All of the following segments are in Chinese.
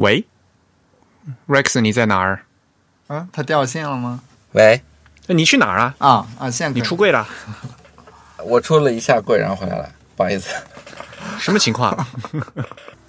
喂，Rex，你在哪儿？啊，他掉线了吗？喂，你去哪儿啊？啊啊，现在你出柜了？我出了一下柜，然后回来了，不好意思。什么情况？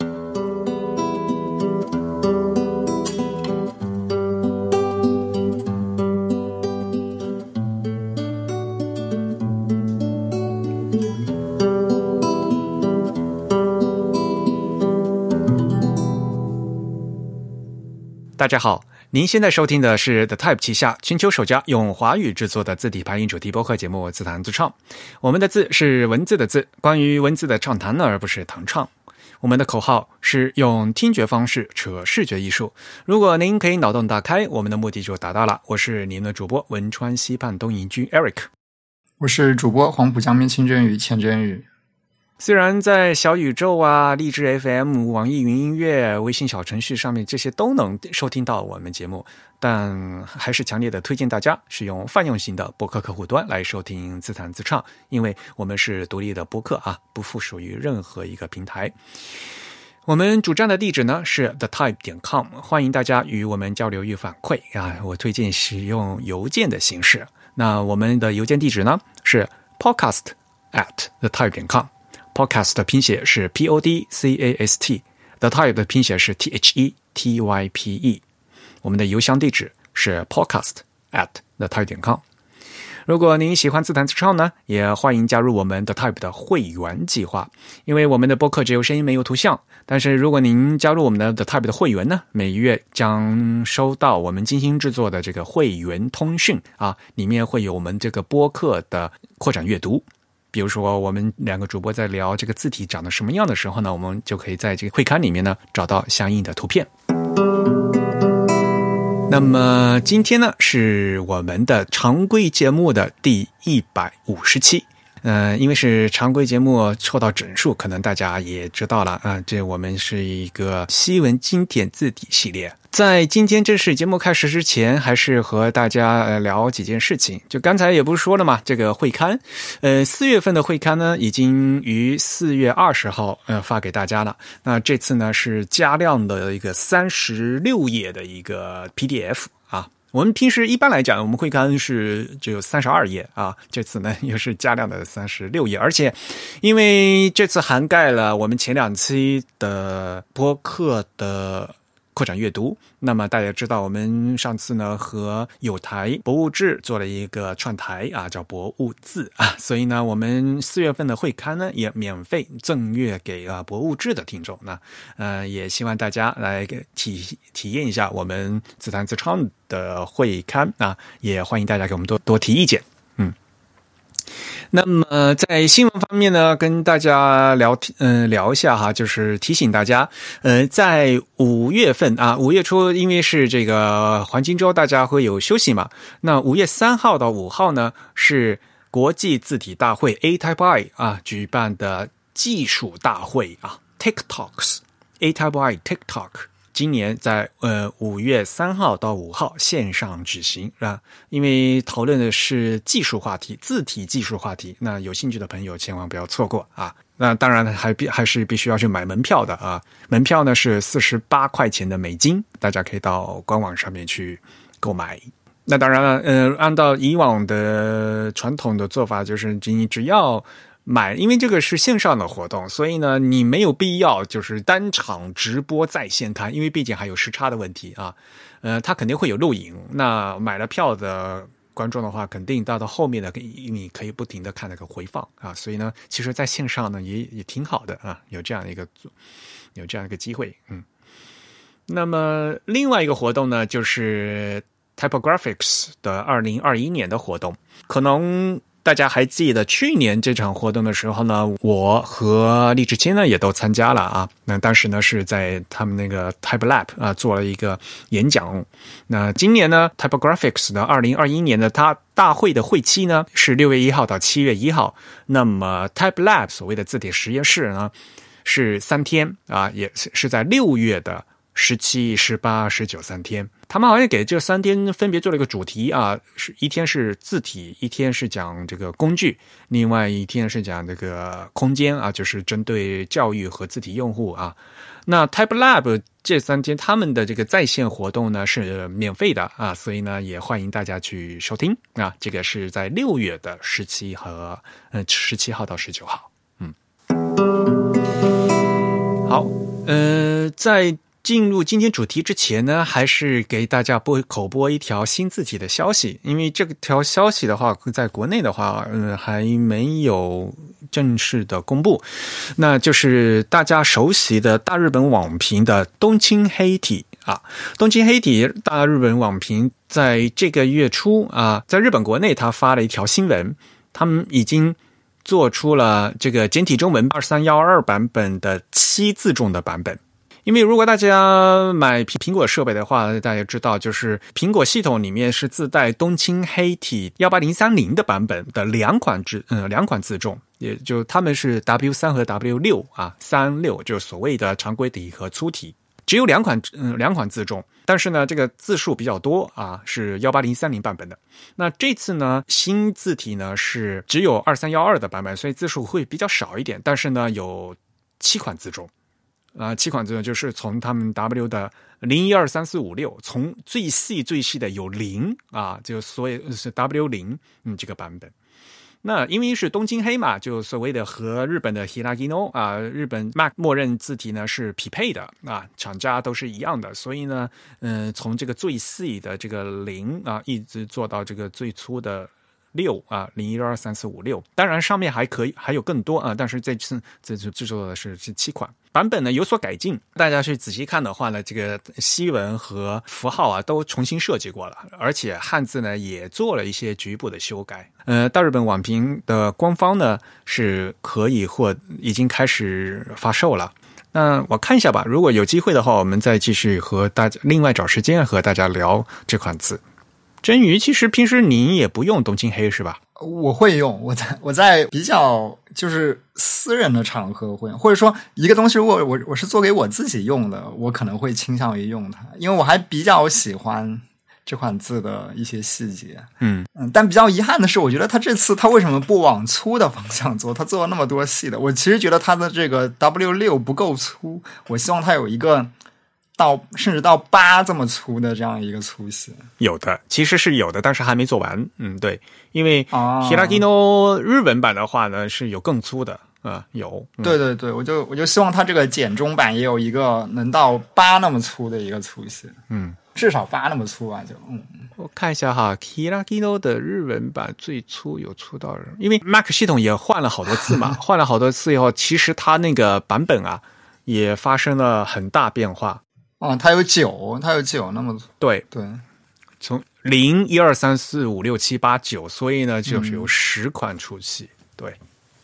大家好，您现在收听的是 The Type 旗下全球首家用华语制作的字体排音主题播客节目《自弹自唱》。我们的字是文字的字，关于文字的畅谈，而不是弹唱。我们的口号是用听觉方式扯视觉艺术。如果您可以脑洞打开，我们的目的就达到了。我是您的主播汶川西畔东营居 Eric，我是主播黄浦江边清真语钱真语。虽然在小宇宙啊、荔枝 FM、网易云音乐、微信小程序上面这些都能收听到我们节目，但还是强烈的推荐大家使用泛用型的播客客户端来收听自弹自唱，因为我们是独立的播客啊，不附属于任何一个平台。我们主站的地址呢是 the type 点 com，欢迎大家与我们交流与反馈啊。我推荐使用邮件的形式，那我们的邮件地址呢是 podcast at the type 点 com。Podcast 的拼写是 P O D C A S T，The Type 的拼写是 T H E T Y P E。我们的邮箱地址是 podcast at the type 点 com。如果您喜欢自弹自唱呢，也欢迎加入我们的 Type 的会员计划。因为我们的播客只有声音没有图像，但是如果您加入我们的 The Type 的会员呢，每月将收到我们精心制作的这个会员通讯啊，里面会有我们这个播客的扩展阅读。比如说，我们两个主播在聊这个字体长得什么样的时候呢，我们就可以在这个会刊里面呢找到相应的图片。那么今天呢，是我们的常规节目的第一百五十期。嗯，因为是常规节目凑到整数，可能大家也知道了啊。这我们是一个西文经典字体系列。在今天正式节目开始之前，还是和大家呃聊几件事情。就刚才也不是说了嘛，这个会刊，呃，四月份的会刊呢，已经于四月二十号呃发给大家了。那这次呢是加量的一个三十六页的一个 PDF 啊。我们平时一般来讲，我们会刊是只有三十二页啊，这次呢又是加量的三十六页，而且因为这次涵盖了我们前两期的播客的。扩展阅读，那么大家知道，我们上次呢和有台博物志做了一个串台啊，叫博物志 啊，所以呢，我们四月份的会刊呢也免费赠阅给啊博物志的听众。那呃，也希望大家来体体验一下我们自弹自唱的会刊啊，也欢迎大家给我们多多提意见。那么在新闻方面呢，跟大家聊，嗯，聊一下哈，就是提醒大家，呃，在五月份啊，五月初因为是这个黄金周，大家会有休息嘛。那五月三号到五号呢，是国际字体大会 A Type I 啊举办的技术大会啊，TikToks A Type I TikTok。今年在呃五月三号到五号线上举行是吧？因为讨论的是技术话题，字体技术话题。那有兴趣的朋友千万不要错过啊！那当然还必还是必须要去买门票的啊！门票呢是四十八块钱的美金，大家可以到官网上面去购买。那当然了，呃，按照以往的传统的做法，就是你只要。买，因为这个是线上的活动，所以呢，你没有必要就是单场直播在线看，因为毕竟还有时差的问题啊。呃，他肯定会有录影。那买了票的观众的话，肯定到到后面的，你可以不停的看那个回放啊。所以呢，其实在线上呢也也挺好的啊，有这样一个有这样一个机会，嗯。那么另外一个活动呢，就是 Typographics 的二零二一年的活动，可能。大家还记得去年这场活动的时候呢，我和李志清呢也都参加了啊。那当时呢是在他们那个 Type Lab 啊做了一个演讲。那今年呢，Typographics 的二零二一年的它大会的会期呢是六月一号到七月一号。那么 Type Lab 所谓的字体实验室呢是三天啊，也是是在六月的。十七、十八、十九三天，他们好像给这三天分别做了一个主题啊，是一天是字体，一天是讲这个工具，另外一天是讲这个空间啊，就是针对教育和字体用户啊。那 Type Lab 这三天他们的这个在线活动呢是免费的啊，所以呢也欢迎大家去收听啊。这个是在六月的十七和嗯十七号到十九号，嗯，好，呃，在。进入今天主题之前呢，还是给大家播口播一条新字体的消息。因为这条消息的话，在国内的话，嗯，还没有正式的公布。那就是大家熟悉的大日本网评的东青黑体啊，东青黑体大日本网评在这个月初啊，在日本国内他发了一条新闻，他们已经做出了这个简体中文二三幺二版本的七字重的版本。因为如果大家买苹苹果设备的话，大家知道，就是苹果系统里面是自带东青黑体幺八零三零的版本的两款字，嗯，两款自重，也就他们是 W 三和 W 六啊，三六就是所谓的常规体和粗体，只有两款，嗯，两款自重，但是呢，这个字数比较多啊，是幺八零三零版本的。那这次呢，新字体呢是只有二三幺二的版本，所以字数会比较少一点，但是呢，有七款自重。啊，七款字呢，就是从他们 W 的零一二三四五六，从最细最细的有零啊，就所以是 W 零嗯这个版本。那因为是东京黑嘛，就所谓的和日本的 Hiragino 啊，日本 Mac 默认字体呢是匹配的啊，厂家都是一样的，所以呢，嗯，从这个最细的这个零啊，一直做到这个最粗的。六啊，零一二三四五六，当然上面还可以还有更多啊，但是这次这次制作的是是七款版本呢有所改进，大家去仔细看的话呢，这个西文和符号啊都重新设计过了，而且汉字呢也做了一些局部的修改。呃，大日本网评的官方呢是可以或已经开始发售了，那我看一下吧，如果有机会的话，我们再继续和大家另外找时间和大家聊这款字。真鱼，其实平时您也不用东京黑是吧？我会用，我在我在比较就是私人的场合会，或者说一个东西，如果我我是做给我自己用的，我可能会倾向于用它，因为我还比较喜欢这款字的一些细节。嗯嗯，但比较遗憾的是，我觉得他这次他为什么不往粗的方向做？他做了那么多细的，我其实觉得他的这个 W 六不够粗，我希望他有一个。到甚至到八这么粗的这样一个粗细，有的其实是有的，但是还没做完。嗯，对，因为 Hiragino 日文版的话呢是有更粗的啊，有。对对对，我就我就希望它这个简中版也有一个能到八那么粗的一个粗细，嗯，至少八那么粗啊，就嗯。我看一下哈，Hiragino 的日文版最粗有粗到，因为 Mac 系统也换了好多次嘛，换了好多次以后，其实它那个版本啊也发生了很大变化。哦，它有九，它有九，那么对对，从零一二三四五六七八九，所以呢就是有十款出气，对，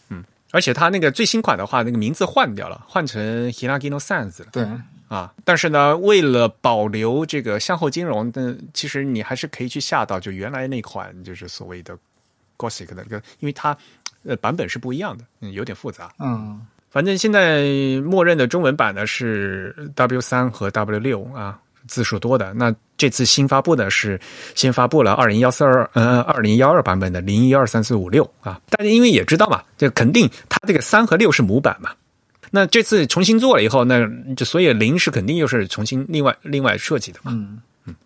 嗯，而且它那个最新款的话，那个名字换掉了，换成 Hiragino Sans 了，对。啊，但是呢，为了保留这个向后金融的，其实你还是可以去下到就原来那款，就是所谓的 Gothic 的那个，因为它呃版本是不一样的，嗯，有点复杂，嗯。反正现在默认的中文版呢是 W 三和 W 六啊，字数多的。那这次新发布的是先发布了二零幺四二呃二零幺二版本的零一二三四五六啊。大家因为也知道嘛，这肯定它这个三和六是模板嘛。那这次重新做了以后，那就所以零是肯定又是重新另外另外设计的嘛。嗯。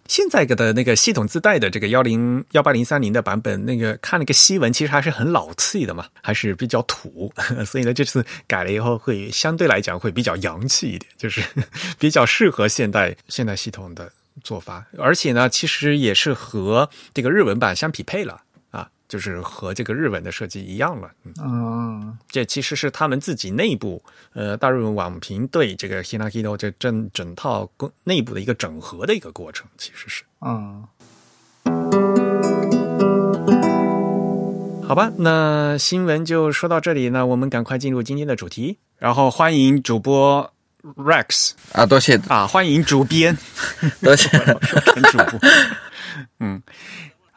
现在的那个系统自带的这个幺零幺八零三零的版本，那个看了个西文其实还是很老气的嘛，还是比较土，所以呢这次改了以后会相对来讲会比较洋气一点，就是比较适合现代现代系统的做法，而且呢其实也是和这个日文版相匹配了。就是和这个日文的设计一样了，嗯，这其实是他们自己内部，呃，大日本网评对这个 Hinakino 这整整套内部的一个整合的一个过程，其实是，嗯，好吧，那新闻就说到这里，那我们赶快进入今天的主题，然后欢迎主播 Rex 啊，多谢。啊，欢迎主编，多谢。主播，嗯。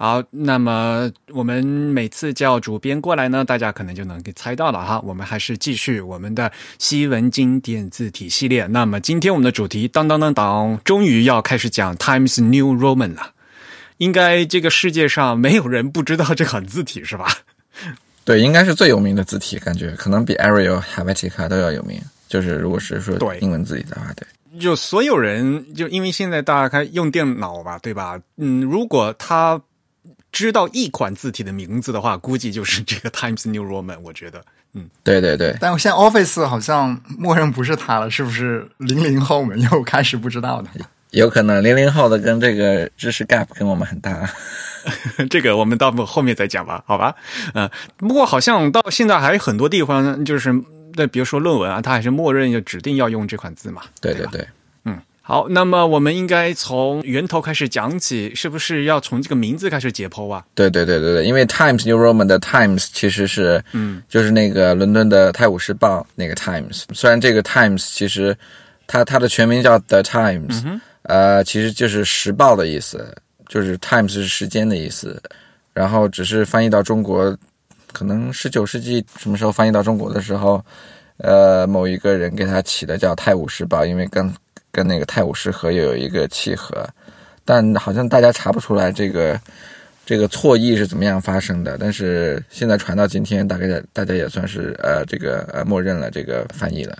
好，那么我们每次叫主编过来呢，大家可能就能给猜到了哈。我们还是继续我们的西文经典字体系列。那么今天我们的主题当当当当，终于要开始讲 Times New Roman 了。应该这个世界上没有人不知道这款字体是吧？对，应该是最有名的字体，感觉可能比 Arial、Helvetica 都要有名。就是如果是说对英文字体的话，对。就所有人，就因为现在大家开用电脑吧，对吧？嗯，如果他知道一款字体的名字的话，估计就是这个 Times New Roman。我觉得，嗯，对对对，但现在 Office 好像默认不是它了，是不是？零零后们又开始不知道它。有可能零零后的跟这个知识 gap 跟我们很大。这个我们到后面再讲吧，好吧？嗯、不过好像到现在还有很多地方，就是那比如说论文啊，它还是默认要指定要用这款字嘛。吧对对对，嗯，好，那么我们应该从源头开始讲起，是不是要从这个名字开始解剖啊？对对对对对，因为 Times New Roman 的 Times 其实是，嗯，就是那个伦敦的《泰晤士报》那个 Times。虽然这个 Times 其实它它的全名叫 The Times，、呃，其实就是时报的意思，就是 Times 是时间的意思，然后只是翻译到中国，可能十九世纪什么时候翻译到中国的时候，呃，某一个人给他起的叫《泰晤士报》，因为跟跟那个泰晤士河又有一个契合，但好像大家查不出来这个。这个错译是怎么样发生的？但是现在传到今天，大概大家也算是呃这个呃默认了这个翻译了。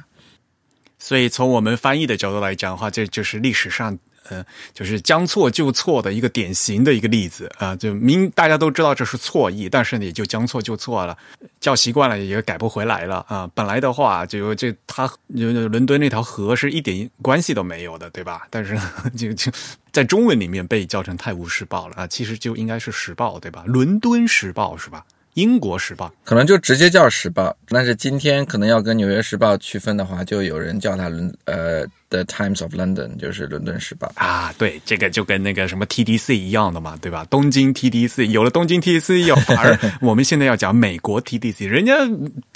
所以从我们翻译的角度来讲的话，这就是历史上呃，就是将错就错的一个典型的一个例子啊、就明大家都知道这是错意，但是呢也就将错就错了，叫习惯了也改不回来了啊、本来的话，就这它就伦敦那条河是一点关系都没有的，对吧？但是就就在中文里面被叫成《泰晤士报》了啊，其实就应该是《时报》对吧？伦敦时报是吧？英国时报可能就直接叫《时报》，但是今天可能要跟《纽约时报》区分的话，就有人叫它伦呃《The Times of London》，就是伦敦时报。啊，对，这个就跟那个什么 TDC 一样的嘛，对吧？东京 TDC 有了东京 TDC，要反而我们现在要讲美国 TDC，人家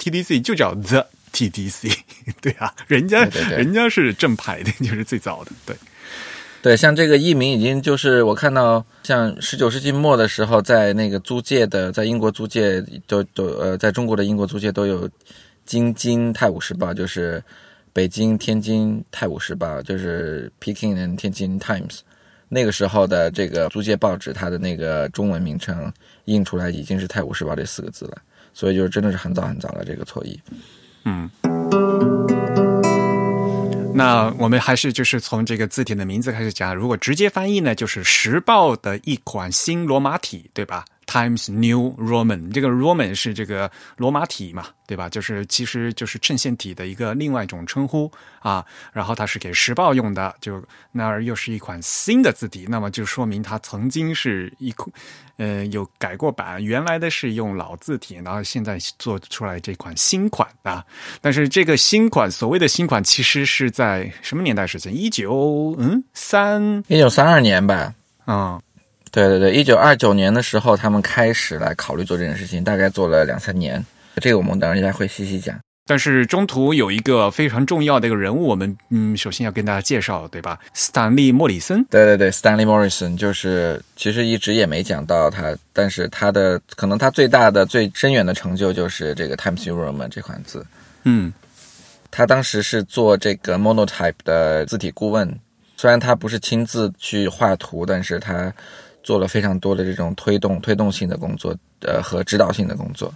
TDC 就叫 The TDC，对啊，人家人家是正牌的，就是最早的，对，对，像这个译名已经就是我看到，像十九世纪末的时候，在那个租界的，在英国租界都都呃，在中国的英国租界都有京津泰晤士报，就是北京、天津泰晤士报，就是 Peking and 天津 Times。那个时候的这个租界报纸，它的那个中文名称印出来已经是《泰晤士报》这四个字了，所以就真的是很早很早了这个错译。嗯。那我们还是就是从这个字体的名字开始讲。如果直接翻译呢，就是《时报》的一款新罗马体，对吧？Times New Roman，这个 Roman 是这个罗马体嘛，对吧？就是其实就是衬线体的一个另外一种称呼啊。然后它是给《时报》用的，就那儿又是一款新的字体，那么就说明它曾经是一款呃有改过版，原来的是用老字体，然后现在做出来这款新款啊。但是这个新款所谓的新款，其实是在什么年代时间？一九嗯三一九三二年吧，啊、对对对，一九二九年的时候，他们开始来考虑做这件事情，大概做了两三年。这个我们等一下会细细讲。但是中途有一个非常重要的一个人物，我们嗯首先要跟大家介绍，对吧？斯坦利·莫里森。对对对，Stanley Morrison 就是其实一直也没讲到他，但是他的可能他最大的、最深远的成就就是这个 Times New Roman 这款字。嗯他当时是做这个 Monotype 的字体顾问，虽然他不是亲自去画图，但是他做了非常多的这种推动、推动性的工作，呃和指导性的工作。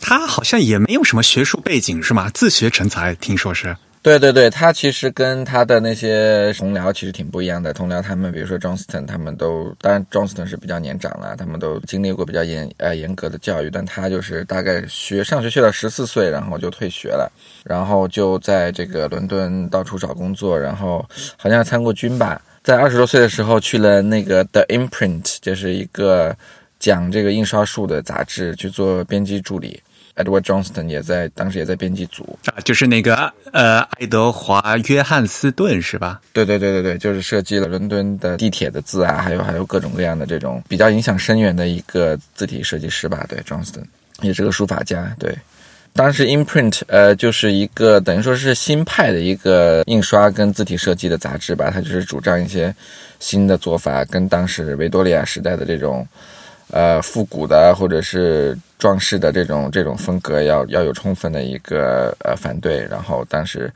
他好像也没有什么学术背景，是吗？自学成才，听说是。对对对，他其实跟他的那些同僚其实挺不一样的。同僚他们，比如说 Johnston，他们都当然 Johnston 是比较年长了，他们都经历过比较严呃严格的教育，但他就是大概学上学学到十四岁，然后就退学了，然后就在这个伦敦到处找工作，然后好像参过军吧。在二十多岁的时候去了那个 The Imprint，就是一个讲这个印刷术的杂志去做编辑助理。Edward Johnston 也在当时也在编辑组，啊，就是那个呃，爱德华·约翰斯顿是吧？对对对对对，就是设计了伦敦的地铁的字啊，还有还有各种各样的这种比较影响深远的一个字体设计师吧。对，Johnston 也是个书法家。对，当时 Imprint 呃就是一个等于说是新派的一个印刷跟字体设计的杂志吧，它就是主张一些新的做法，跟当时维多利亚时代的这种呃复古的或者是装饰的这种这种风格要要有充分的一个呃反对。然后当时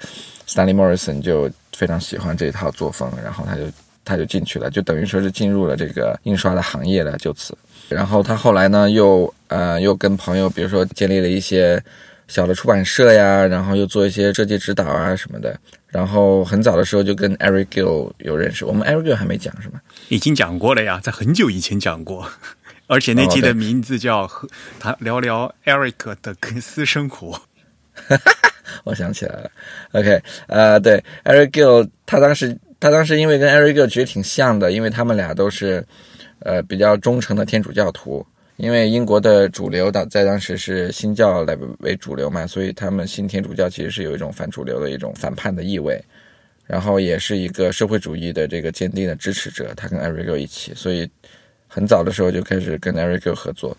Stanley Morrison 就非常喜欢这套作风，然后他就他就进去了，就等于说是进入了这个印刷的行业了，就此。然后他后来呢，又呃又跟朋友，比如说建立了一些小的出版社呀，然后又做一些设计指导啊什么的。然后很早的时候就跟 Eric Gill 有认识，我们 Eric Gill 还没讲是吗？已经讲过了呀，在很久以前讲过，而且那期的名字叫和他聊聊 Eric 的私生活。我想起来了，OK，呃，对，Eric Gill，他当时他当时因为跟 Eric 其实挺像的，因为他们俩都是呃比较忠诚的天主教徒。因为英国的主流党在当时是新教来为主流嘛，所以他们新天主教其实是有一种反主流的一种反叛的意味，然后也是一个社会主义的这个坚定的支持者。他跟 Eric 一起，所以很早的时候就开始跟 Eric 合作。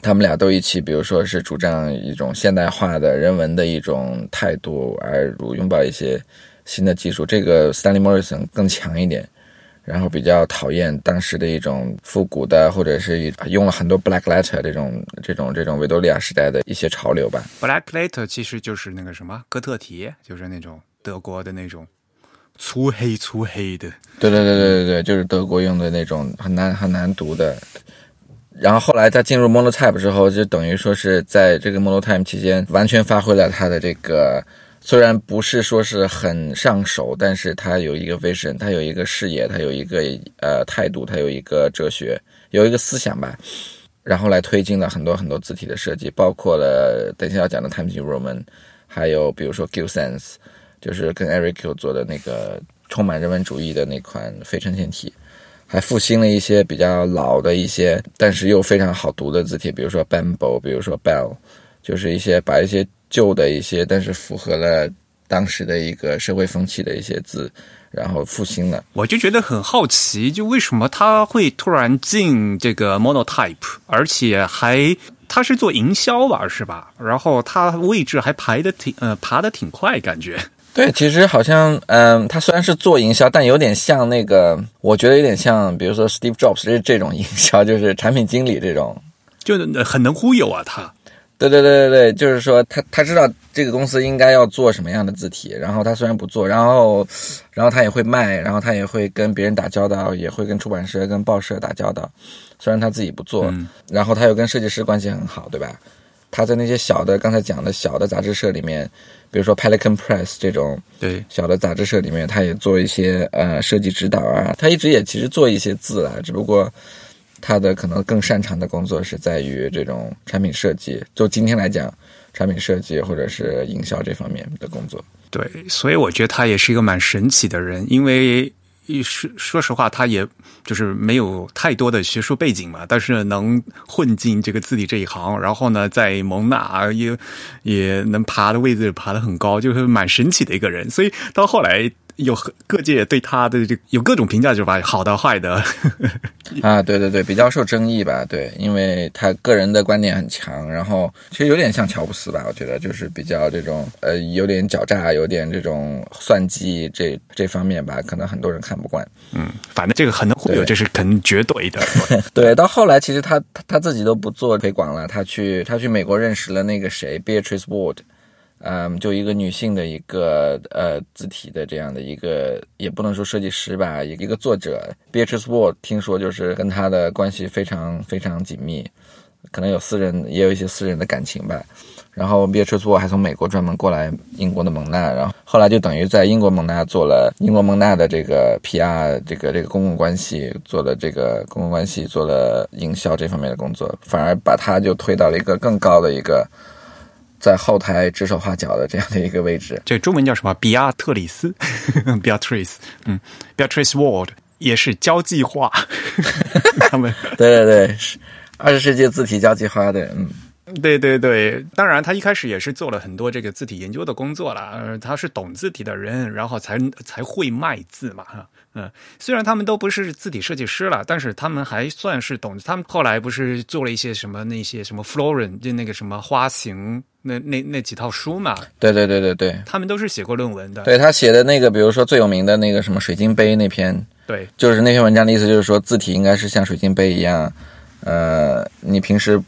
他们俩都一起，比如说是主张一种现代化的人文的一种态度，而如拥抱一些新的技术。这个 Stanley Morrison 更强一点。然后比较讨厌当时的一种复古的，或者是用了很多 black letter 这种这种这种维多利亚时代的一些潮流吧。black letter 其实就是那个什么哥特体，就是那种德国的那种粗黑粗黑的。对对对对对对，就是德国用的那种很难很难读的。然后后来他进入 monotype 之后，就等于说是在这个 monotype 期间完全发挥了他的这个。虽然不是说是很上手，但是他有一个 vision，他有一个视野，他有一个呃态度，他有一个哲学，有一个思想吧，然后来推进了很多很多字体的设计，包括了等下要讲的 Times Roman，还有比如说 Gill Sans，就是跟 Eric Q 做的那个充满人文主义的那款非衬线体，还复兴了一些比较老的一些，但是又非常好读的字体，比如说 Bamboo，比如说 Bell，就是一些把一些。旧的一些，但是符合了当时的一个社会风气的一些字，然后复兴了。我就觉得很好奇，就为什么他会突然进这个 monotype，而且还他是做营销吧，是吧？然后他位置还排的挺呃爬的挺快，感觉。对，其实好像嗯，他虽然是做营销，但有点像那个，我觉得有点像，比如说 Steve Jobs 这这种营销，就是产品经理这种，就很能忽悠啊，他。对对对对对，就是说他他知道这个公司应该要做什么样的字体，然后他虽然不做，然后然后他也会卖，然后他也会跟别人打交道，也会跟出版社、跟报社打交道，虽然他自己不做，然后他又跟设计师关系很好，对吧？他在那些小的刚才讲的小的杂志社里面，比如说 Pelican Press 这种对小的杂志社里面，他也做一些呃设计指导啊，他一直也其实做一些字啊，只不过。他的可能更擅长的工作是在于这种产品设计，就今天来讲，产品设计或者是营销这方面的工作。对，所以我觉得他也是一个蛮神奇的人，因为说说实话，他也就是没有太多的学术背景嘛，但是能混进这个字体这一行，然后呢，在蒙纳也也能爬的位置爬得很高，就是蛮神奇的一个人。所以到后来。有各界对他的这有各种评价，就是吧，好的坏的 啊，对对对，比较受争议吧，对，因为他个人的观点很强，然后其实有点像乔布斯吧，我觉得就是比较这种呃，有点狡诈，有点这种算计这这方面吧，可能很多人看不惯。嗯，反正这个很能忽悠，这是肯绝对的。对，到后来其实他他他自己都不做推广了，他去他去美国认识了那个谁，Beatrice Ward。嗯，就一个女性的一个呃字体的这样的一个，也不能说设计师吧，一个作者，Beatrice Ward，听说就是跟他的关系非常非常紧密，可能有私人也有一些私人的感情吧。然后 Beatrice Ward 还从美国专门过来英国的蒙纳，然后后来就等于在英国蒙纳做了英国蒙纳的这个 PR，这个这个公共关系做了这个公共关系做了营销这方面的工作，反而把他就推到了一个更高的一个。在后台指手画脚的这样的一个位置，这中文叫什么？比亚特里斯，Beatrice，嗯，Beatrice Ward 也是交际花，他们。对对对，是二十世纪字体交际花的，嗯，对对对，当然他一开始也是做了很多这个字体研究的工作了，他是懂字体的人，然后才才会卖字嘛，哈。嗯，虽然他们都不是字体设计师了，但是他们还算是懂。他们后来不是做了一些什么那些什么 Florin，就那个什么花型那那那几套书嘛？对对对对对，他们都是写过论文的。对他写的那个，比如说最有名的那个什么水晶杯那篇，对，就是那篇文章的意思，就是说字体应该是像水晶杯一样，呃，你平时。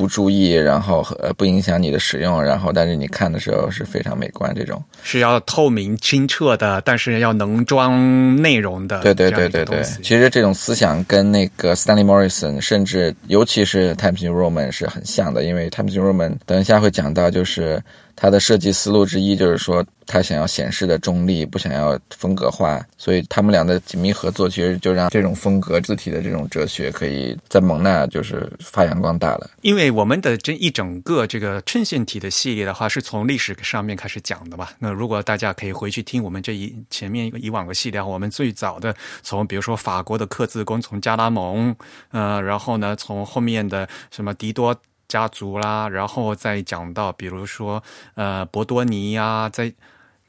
不注意，然后呃不影响你的使用，然后但是你看的时候是非常美观这种。是要透明清澈的，但是要能装内容的。对对对对对其实这种思想跟那个 Stanley Morrison，甚至尤其是 Times New Roman 是很像的，因为 Times New Roman 等一下会讲到，就是它的设计思路之一就是说，他想要显示的中立，不想要风格化，所以他们俩的紧密合作，其实就让这种风格字体的这种哲学可以在蒙纳就是发扬光大了。因为我们的这一整个这个衬线体的系列的话，是从历史上面开始讲的嘛。那如果大家可以回去听我们这一前面以往的系列，我们最早的从比如说法国的刻字工，从加拉蒙，呃，然后呢，从后面的什么迪多家族啦，然后再讲到比如说呃博多尼呀、在。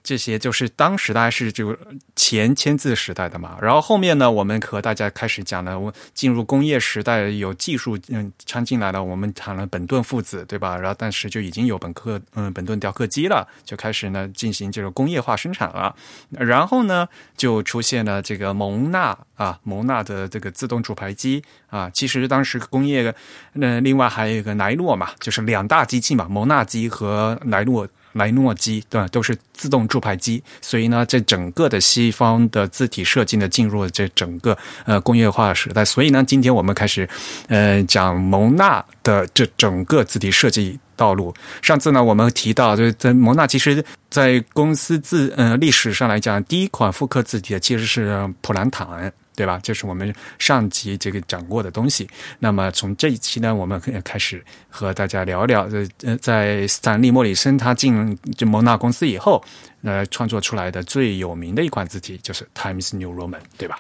这些就是当时大概是就前签字时代的嘛，然后后面呢，我们和大家开始讲了，我进入工业时代，有技术嗯掺进来了，我们谈了本顿父子，对吧？然后但是就已经有本刻嗯本顿雕刻机了，就开始呢进行这个工业化生产了，然后呢就出现了这个蒙纳啊蒙纳的这个自动铸牌机啊，其实当时工业那、另外还有一个莱诺嘛，就是两大机器嘛，蒙纳机和莱诺。莱诺机对吧，都是自动铸牌机，所以呢，这整个的西方的字体设计呢，进入了这整个呃工业化时代。所以呢，今天我们开始呃讲蒙纳的这整个字体设计道路。上次呢，我们提到，就是在蒙纳其实在公司字呃历史上来讲，第一款复刻字体的其实是普兰坦。对吧？这是我们上集这个讲过的东西。那么从这一期呢，我们开始和大家聊聊，呃，在斯坦利·莫里森他进这蒙纳公司以后，呃，创作出来的最有名的一款字体就是 Times New Roman，对吧？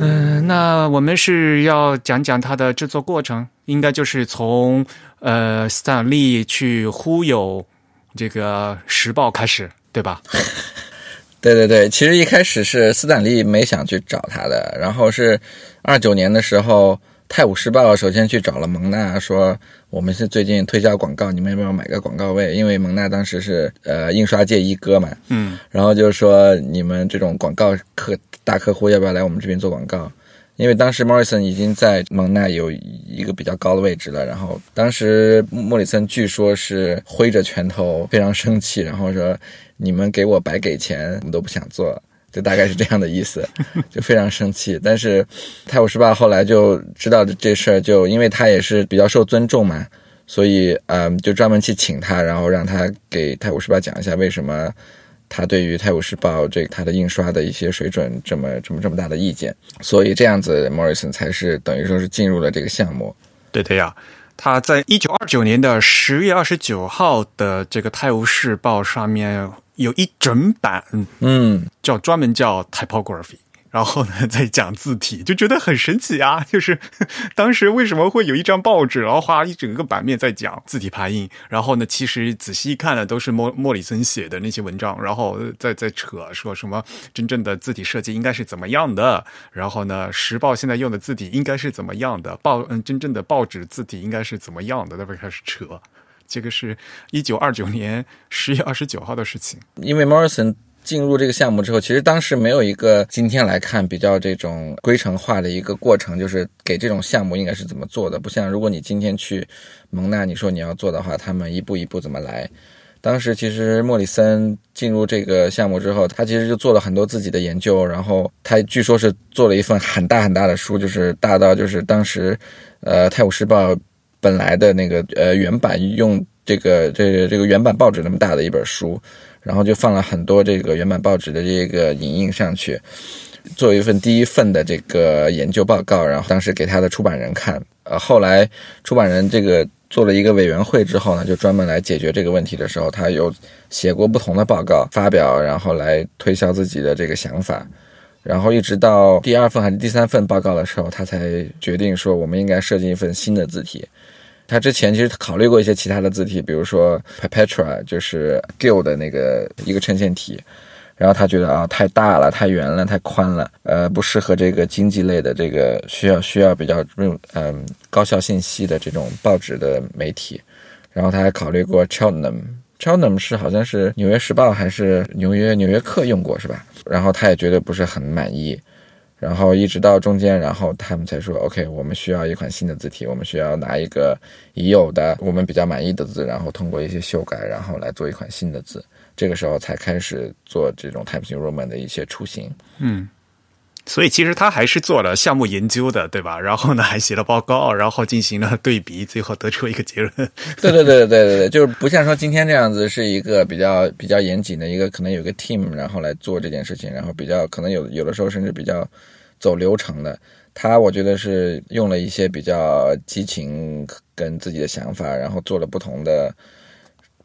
嗯、那我们是要讲讲它的制作过程，应该就是从呃斯坦利去忽悠这个时报开始，对吧？对对对，其实一开始是斯坦利没想去找他的，然后是二九年的时候，《泰晤士报》首先去找了蒙娜，说我们是最近推销广告，你们要不要买个广告位？因为蒙娜当时是呃印刷界一哥嘛，嗯，然后就是说你们这种广告客大客户要不要来我们这边做广告？因为当时 Morrison 已经在蒙纳有一个比较高的位置了，然后当时莫里森据说是挥着拳头非常生气，然后说你们给我白给钱，我们都不想做，就大概是这样的意思，就非常生气。但是泰晤士报后来就知道这事儿，就因为他也是比较受尊重嘛，所以嗯，就专门去请他，然后让他给泰晤士报讲一下为什么。他对于《泰晤士报》这个它的印刷的一些水准这么这么这么大的意见，所以这样子，Morrison 才是等于说是进入了这个项目。对的呀。他在一九二九年的十月二十九号的这个《泰晤士报》上面有一整版嗯，叫专门叫 typography，然后呢再讲字体，就觉得很神奇啊！就是当时为什么会有一张报纸，然后花一整个版面在讲字体排印，然后呢，其实仔细一看呢，都是莫莫里森写的那些文章，然后再再扯说什么真正的字体设计应该是怎么样的，然后呢，时报现在用的字体应该是怎么样的，报嗯真正的报纸字体应该是怎么样的，那边开始扯。这个是一九二九年十月二十九号的事情。因为 Morrison 进入这个项目之后，其实当时没有一个今天来看比较这种规程化的一个过程，就是给这种项目应该是怎么做的。不像如果你今天去蒙纳，你说你要做的话，他们一步一步怎么来。当时其实莫里森进入这个项目之后，他其实就做了很多自己的研究，然后他据说是做了一份很大很大的书，就是大到就是当时，呃，《泰晤士报》本来的那个呃原版用这个这个这个原版报纸那么大的一本书，然后就放了很多这个原版报纸的这个影印上去，做一份第一份的这个研究报告，然后当时给他的出版人看，呃，后来出版人这个做了一个委员会之后呢，就专门来解决这个问题的时候，他有写过不同的报告发表，然后来推销自己的这个想法。然后一直到第二份还是第三份报告的时候，他才决定说我们应该设计一份新的字体。他之前其实考虑过一些其他的字体，比如说 Perpetua，就是 Gill 的那个一个衬线体，然后他觉得啊太大了、太圆了、太宽了，呃，不适合这个经济类的这个需要需要比较用嗯、高效信息的这种报纸的媒体。然后他还考虑过 Cheltenham。Cheltenham 是好像是《纽约时报》还是纽约《纽约客》用过是吧？然后他也觉得不是很满意，然后一直到中间，然后他们才说，OK，我们需要一款新的字体，我们需要拿一个已有的我们比较满意的字，然后通过一些修改，然后来做一款新的字。这个时候才开始做这种 Times New Roman 的一些雏形。嗯，所以其实他还是做了项目研究的，对吧？然后呢，还写了报告，然后进行了对比，最后得出一个结论。对对对对对对，就是不像说今天这样子是一个比较比较严谨的一个，可能有个 team 然后来做这件事情，然后比较可能有有的时候甚至比较走流程的。他我觉得是用了一些比较激情跟自己的想法，然后做了不同的。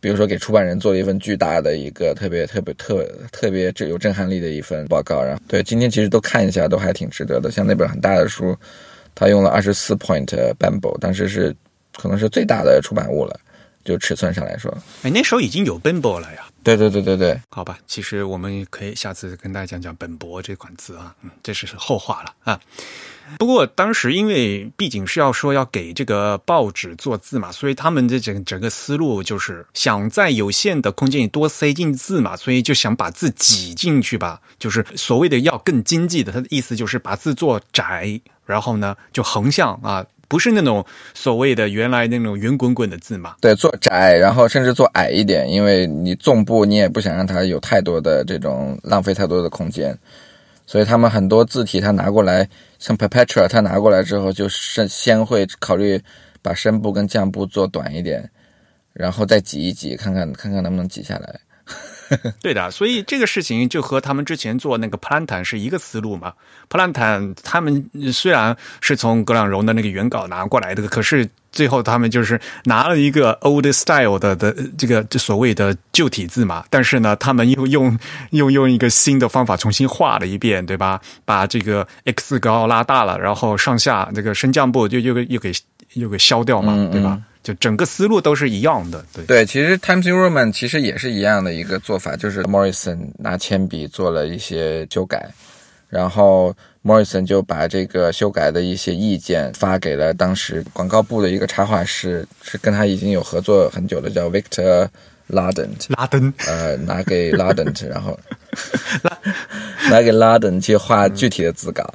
比如说，给出版人做了一份巨大的一个特别特别特特别有震撼力的一份报告，然后对今天其实都看一下，都还挺值得的。像那本很大的书，他用了二十四 point Bamboo，当时是可能是最大的出版物了，就尺寸上来说。哎，那时候已经有 Bambo 了呀。对对对对对，好吧，其实我们可以下次跟大家讲讲本博这款字啊，嗯，这是后话了啊。不过当时因为毕竟是要说要给这个报纸做字嘛，所以他们的整整个思路就是想在有限的空间里多塞进字嘛，所以就想把字挤进去吧，就是所谓的要更经济的。他的意思就是把字做窄，然后呢就横向啊，不是那种所谓的原来那种圆滚滚的字嘛。对，做窄，然后甚至做矮一点，因为你纵部你也不想让它有太多的这种浪费太多的空间。所以他们很多字体，他拿过来，像 Perpetua，他拿过来之后，就是先会考虑把声部跟降部做短一点，然后再挤一挤，看看看看能不能挤下来。对的，所以这个事情就和他们之前做那个 Plantan 是一个思路嘛。Plantan 他们虽然是从格朗荣的那个原稿拿过来的，可是最后他们就是拿了一个 old style 的的这个所谓的旧体字嘛。但是呢，他们又用又用一个新的方法重新画了一遍，对吧？把这个 x 高拉大了，然后上下这个升降部就又又给又给消掉嘛，对吧？就整个思路都是一样的，对对，其实 Times New Roman 其实也是一样的一个做法，就是 Morrison 拿铅笔做了一些修改，然后 Morrison 就把这个修改的一些意见发给了当时广告部的一个插画师，是跟他已经有合作很久的，叫 Victor Lardent 拉登，呃，拿给 Lardent，然后 拿给 Lardent 去画具体的字稿。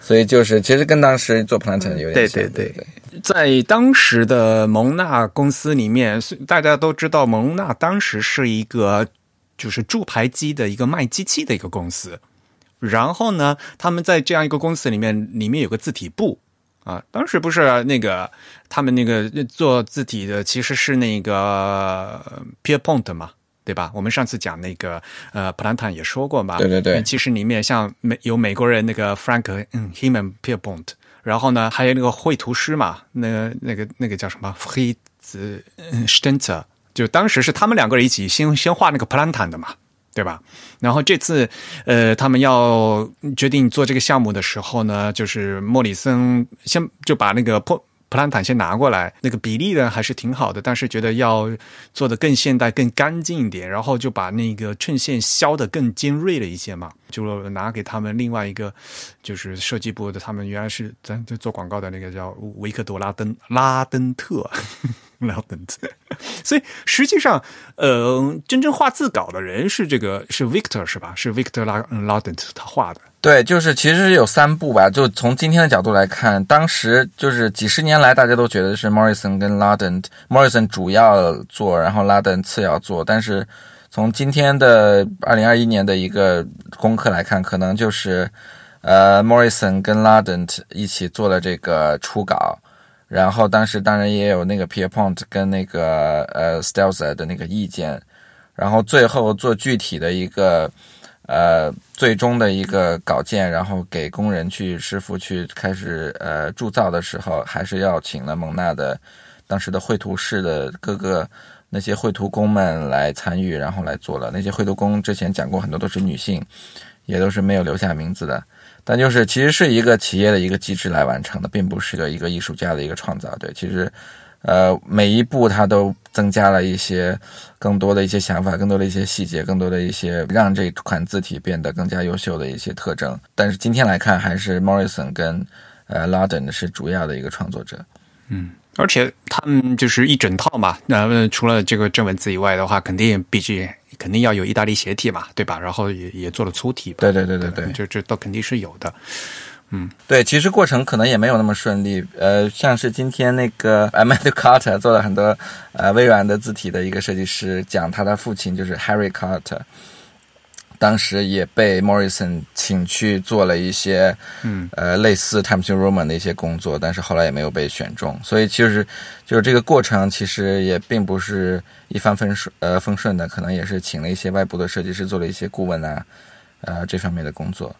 所以就是，其实跟当时做 Plantain 有点像。对对对，在当时的蒙纳公司里面，大家都知道蒙纳当时是一个就是铸牌机的一个卖机器的一个公司。然后呢，他们在这样一个公司里面，里面有个字体部啊。当时不是那个他们那个做字体的，其实是那个 Pierpont 嘛。对吧？我们上次讲那个呃，普兰坦也说过嘛。对对对。其实里面像美有美国人那个 Frank 嗯 h i m a n Pierpont，然后呢还有那个绘图师嘛，那个那个那个叫什么黑子 Stenzer，就当时是他们两个人一起先先画那个普兰坦的嘛，对吧？然后这次呃，他们要决定做这个项目的时候呢，就是莫里森先就把那个破。普兰坦先拿过来，那个比例呢还是挺好的，但是觉得要做的更现代、更干净一点，然后就把那个衬线削的更尖锐了一些嘛，就拿给他们另外一个就是设计部的，他们原来是咱做广告的那个叫维克多拉登拉登特。拉登特，所以实际上，呃，真正画字稿的人是这个是 Victor 是吧？是 Victor 拉拉登特他画的。对，就是其实有三部吧。就从今天的角度来看，当时就是几十年来大家都觉得是 Morrison 跟 Laden，Morrison 主要做，然后 Laden 次要做。但是从今天的二零二一年的一个功课来看，可能就是呃 Morrison 跟 Laden 一起做了这个初稿。然后当时当然也有那个 Pierpont 跟那个呃 Stelzer 的那个意见，然后最后做具体的一个呃最终的一个稿件，然后给工人去师傅去开始呃铸造的时候，还是要请了蒙纳的当时的绘图室的各个那些绘图工们来参与，然后来做了。那些绘图工之前讲过很多都是女性，也都是没有留下名字的。但就是其实是一个企业的一个机制来完成的，并不是个一个艺术家的一个创造。对，其实，呃，每一步它都增加了一些更多的一些想法，更多的一些细节，更多的一些让这款字体变得更加优秀的一些特征。但是今天来看，还是 Morrison 跟呃 Laden 是主要的一个创作者。嗯。而且他们就是一整套嘛，那除了这个正文字以外的话，肯定毕竟肯定要有意大利斜体嘛，对吧？然后也也做了粗体，对对对对对，这这都肯定是有的。嗯，对，其实过程可能也没有那么顺利。呃，像是今天那个 Matthew Carter 做了很多呃微软的字体的一个设计师，讲他的父亲就是 Harry Carter，当时也被 Morrison 请去做了一些嗯呃类似 Times New Roman 的一些工作，但是后来也没有被选中。所以其实就是这个过程其实也并不是一帆风顺呃风顺的，可能也是请了一些外部的设计师做了一些顾问啊呃这方面的工作。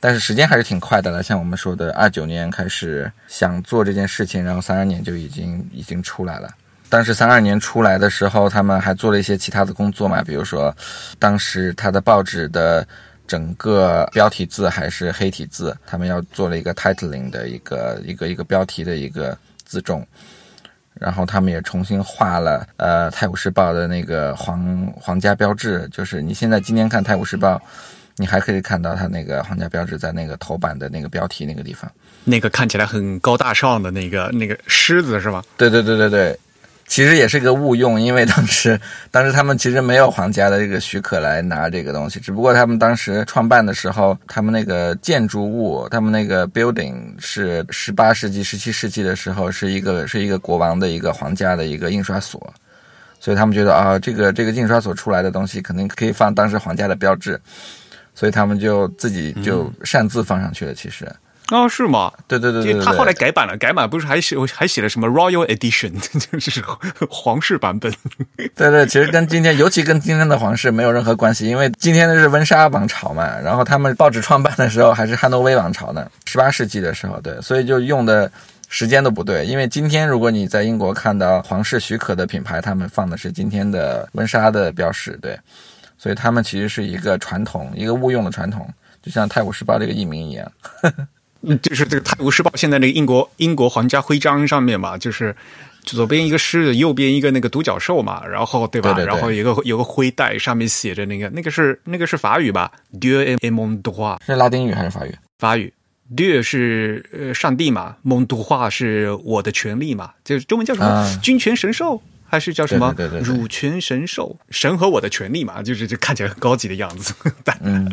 但是时间还是挺快的了，像我们说的，二九年开始想做这件事情，然后三二年就已经已经出来了。但是三二年出来的时候，他们还做了一些其他的工作嘛，比如说，当时他的报纸的整个标题字还是黑体字，他们要做了一个 titling 的一个一个一个标题的一个字重，然后他们也重新画了呃《泰晤士报》的那个皇皇家标志，就是你现在今天看《泰晤士报》。你还可以看到它那个皇家标志在那个头版的那个标题那个地方，那个看起来很高大上的那个那个狮子是吧？对对对对对，其实也是个误用，因为当时 当时他们其实没有皇家的这个许可来拿这个东西，只不过他们当时创办的时候，他们那个建筑物，他们那个 building 是十八世纪、十七世纪的时候是一个是一个国王的一个皇家的一个印刷所，所以他们觉得啊，这个这个印刷所出来的东西肯定可以放当时皇家的标志。所以他们就自己就擅自放上去了。其实，哦，是吗？对对对对，他后来改版了，改版不是还写还写了什么 Royal Edition，就是皇室版本。对对，其实跟今天，尤其跟今天的皇室没有任何关系，因为今天的是温莎王朝嘛。然后他们报纸创办的时候还是汉诺威王朝呢，十八世纪的时候，对，所以就用的时间都不对。因为今天如果你在英国看到皇室许可的品牌，他们放的是今天的温莎的标识，对。所以他们其实是一个传统，一个误用的传统，就像《泰晤士报》这个译名一样。就是这个《泰晤士报》现在那个英国英国皇家徽章上面嘛，就是左边一个狮子，右边一个那个独角兽嘛，然后对吧？对对然后有个有个徽带，上面写着那个那个是那个是法语吧？Dieu est mon droit，是拉丁语还是法语？法语。Dieu 是呃上帝嘛，mon droit 是我的权利嘛，就是中文叫什么？君权神授。还是叫什么乳权神兽，神和我的权利嘛，就是就看起来很高级的样子。嗯，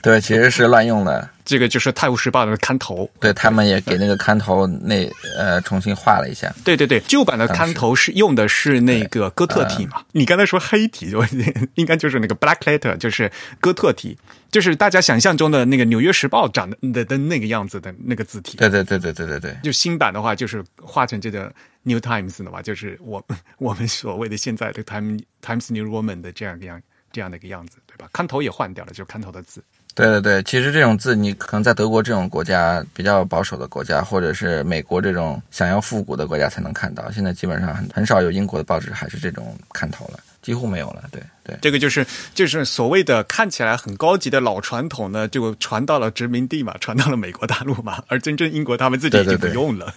对，其实是乱用的。这个就是《泰晤士报》的刊头，对他们也给那个刊头那呃重新画了一下。对对对，旧版的刊头是用的是那个哥特体嘛？你刚才说黑体，应该就是那个 black letter，就是哥特体，就是大家想象中的那个《纽约时报》长的的的那个样子的那个字体。对对对对对对对。就新版的话，就是画成这个 New Times 的嘛，就是我 我们所谓的现在的 Times Times New Roman 的这样一样这样的一个样子，对吧？刊头也换掉了，就是刊头的字。对对对，其实这种字你可能在德国这种国家比较保守的国家，或者是美国这种想要复古的国家才能看到。现在基本上很很少有英国的报纸还是这种看头了，几乎没有了。对对，这个就是就是所谓的看起来很高级的老传统呢，就传到了殖民地嘛，传到了美国大陆嘛，而真正英国他们自己已经不用了。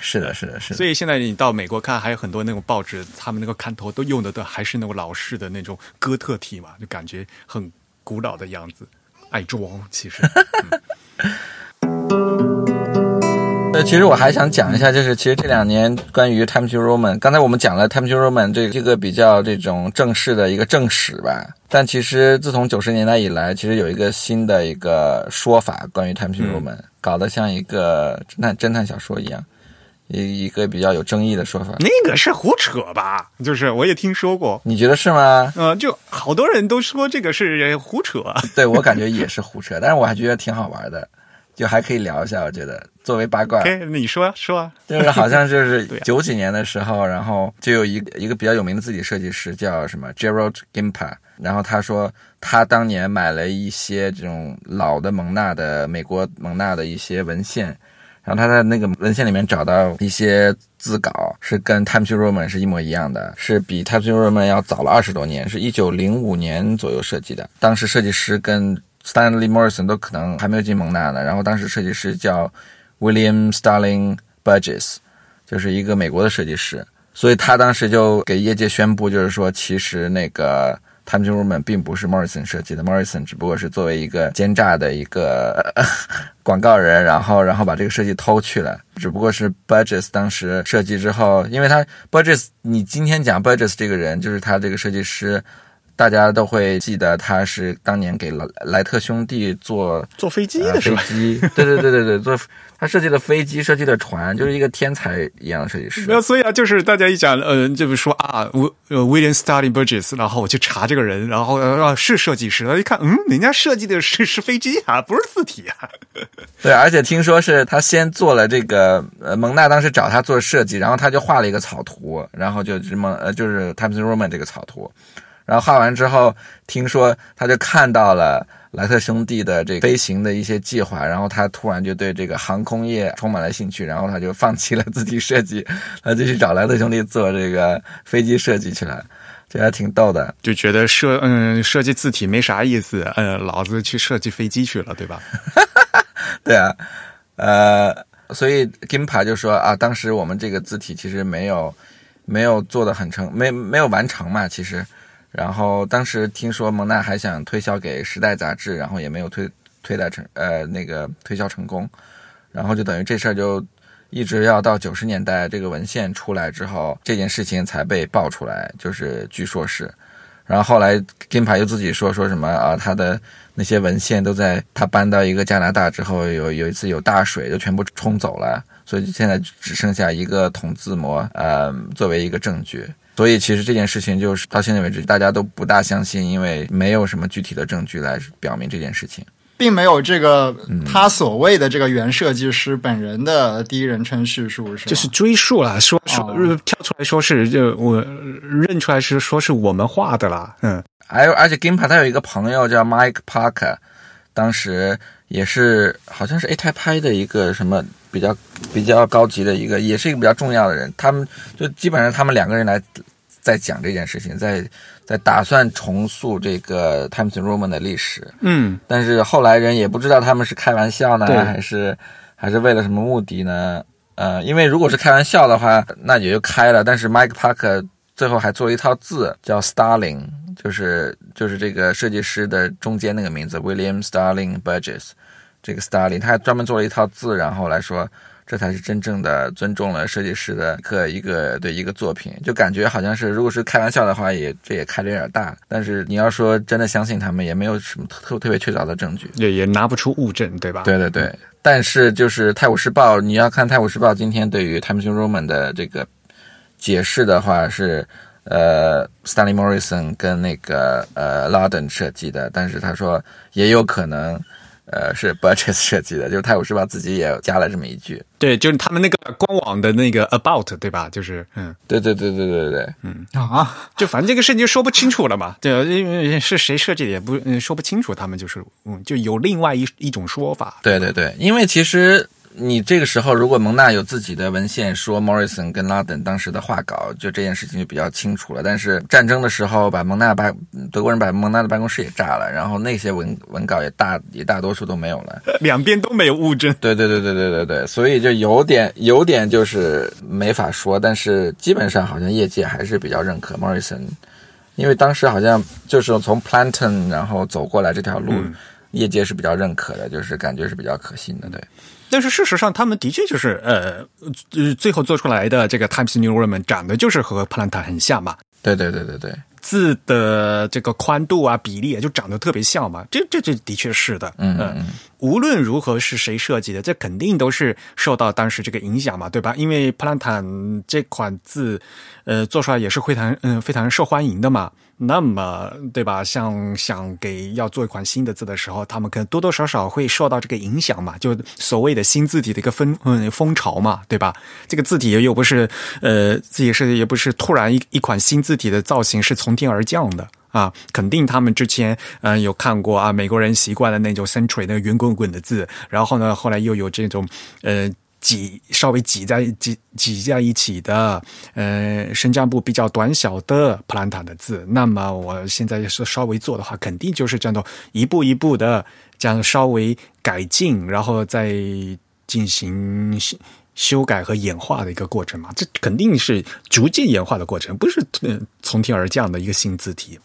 是的，是的，是的。所以现在你到美国看，还有很多那种报纸，他们那个看头都用的都还是那种老式的那种哥特体嘛，就感觉很古老的样子。爱装，其实。呃，其实我还想讲一下，就是其实这两年关于 Times New Roman，刚才我们讲了 Times New Roman 这这个比较这种正式的一个正史吧。但其实自从九十年代以来，其实有一个新的一个说法，关于 Times New Roman，搞得像一个侦探侦探小说一样。一一个比较有争议的说法，那个是胡扯吧？就是我也听说过，你觉得是吗？呃，就好多人都说这个是胡扯，对我感觉也是胡扯，但是我还觉得挺好玩的，就还可以聊一下。我觉得作为八卦，你说说啊，就是好像就是 九几年的时候，然后就有一一个比较有名的字体设计师叫什么 Gerald Gimpa，然后他说他当年买了一些这种老的蒙纳的美国蒙纳的一些文献。然后他在那个文献里面找到一些字稿，是跟 Times Roman 是一模一样的，是比 Times Roman 要早了二十多年，是一九零五年左右设计的。当时设计师跟 Stanley Morrison 都可能还没有进蒙纳呢。然后当时设计师叫 William Starling Burgess，就是一个美国的设计师，所以他当时就给业界宣布，就是说其实那个他们入门并不是 Morrison 设计的，Morrison 只不过是作为一个奸诈的一个 广告人，然后然后把这个设计偷去了。只不过是 Burgess 当时设计之后，因为他 Burgess，你今天讲 Burgess 这个人，就是他这个设计师。大家都会记得他是当年给莱莱特兄弟做坐飞机的是吧？飞机，对对对对对，做他设计的飞机，设计的船，就是一个天才一样的设计师。没有，所以啊，就是大家一讲，呃，就是说啊，呃，William Starling Burgess，然后我去查这个人，然后啊是设计师，一看，嗯，人家设计的是是飞机啊，不是字体啊。对，而且听说是他先做了这个，呃，蒙娜当时找他做设计，然后他就画了一个草图，然后就这么呃，就是 Times Roman 这个草图。然后画完之后，听说他就看到了莱特兄弟的这个飞行的一些计划，然后他突然就对这个航空业充满了兴趣，然后他就放弃了自己设计，他就去找莱特兄弟做这个飞机设计去了，这还挺逗的。就觉得设嗯设计字体没啥意思，嗯，老子去设计飞机去了，对吧？对啊，呃，所以 Gimpa 就说啊，当时我们这个字体其实没有没有做的很成，没没有完成嘛，其实。然后当时听说蒙娜还想推销给《时代》杂志，然后也没有推推带成呃那个推销成功，然后就等于这事儿就一直要到九十年代这个文献出来之后，这件事情才被爆出来，就是据说是，然后后来金牌又自己说说什么啊，他的那些文献都在他搬到一个加拿大之后，有有一次有大水就全部冲走了，所以现在只剩下一个筒字模呃作为一个证据。所以其实这件事情就是到现在为止，大家都不大相信，因为没有什么具体的证据来表明这件事情，并没有这个他所谓的这个原设计师本人的第一人称叙述，是就是追溯了，说说跳出来说是就我认出来是说是我们画的啦，嗯，还有而且 Gimpa 他有一个朋友叫 Mike Parker，当时也是好像是 A 台拍的一个什么。比较比较高级的一个，也是一个比较重要的人。他们就基本上他们两个人来在讲这件事情，在在打算重塑这个 Times Roman 的历史。嗯，但是后来人也不知道他们是开玩笑呢，还是还是为了什么目的呢？呃，因为如果是开玩笑的话，那也就开了。但是 Mike Parker 最后还做了一套字，叫 Starling，就是就是这个设计师的中间那个名字 William Starling Burgess。这个 Starling，他还专门做了一套字，然后来说，这才是真正的尊重了设计师的一个一个对一个作品，就感觉好像是，如果是开玩笑的话，也这也开的有点大。但是你要说真的相信他们，也没有什么特特别确凿的证据，也也拿不出物证，对吧？对对对。但是就是《泰晤士报》，你要看《泰晤士报》今天对于 Times New Roman 的这个解释的话，是呃，Stanley Morrison 跟那个呃 Laden 设计的，但是他说也有可能。呃，是 Burgess 设计的，就是泰晤士报自己也加了这么一句。对，就是他们那个官网的那个 About，对吧？就是，嗯，对对对对对对，嗯啊，就反正这个事情说不清楚了嘛。对，因为是谁设计的也不说不清楚，他们就是，嗯，就有另外一一种说法。对对对，因为其实。你这个时候，如果蒙娜有自己的文献说 Morrison 跟拉登当时的画稿，就这件事情就比较清楚了。但是战争的时候，把蒙娜办德国人把蒙娜的办公室也炸了，然后那些文文稿也大也大多数都没有了，两边都没有物证。对对对对对对对，所以就有点有点就是没法说。但是基本上好像业界还是比较认可 Morrison，因为当时好像就是从 Planton 然后走过来这条路，业界是比较认可的，就是感觉是比较可信的，对。但是事实上，他们的确就是呃，最后做出来的这个 Times New Roman 长得就是和 p l a n t a 很像嘛。对对对对对，字的这个宽度啊、比例啊，就长得特别像嘛。这这这的确是的。嗯嗯。无论如何是谁设计的，这肯定都是受到当时这个影响嘛，对吧？因为 p l a n t a 这款字，呃，做出来也是非常嗯非常受欢迎的嘛。那么，对吧？像想给要做一款新的字的时候，他们可能多多少少会受到这个影响嘛，就所谓的新字体的一个风嗯风潮嘛，对吧？这个字体又不是呃，自己是也不是突然一一款新字体的造型是从天而降的啊，肯定他们之前嗯有看过啊，美国人习惯了那种 century 那个圆滚滚的字，然后呢，后来又有这种呃。挤稍微挤在挤挤在一起的，呃，升降部比较短小的 p l a n t a 的字，那么我现在是稍微做的话，肯定就是这样的，一步一步的这样稍微改进，然后再进行修改和演化的一个过程嘛，这肯定是逐渐演化的过程，不是从天而降的一个新字体。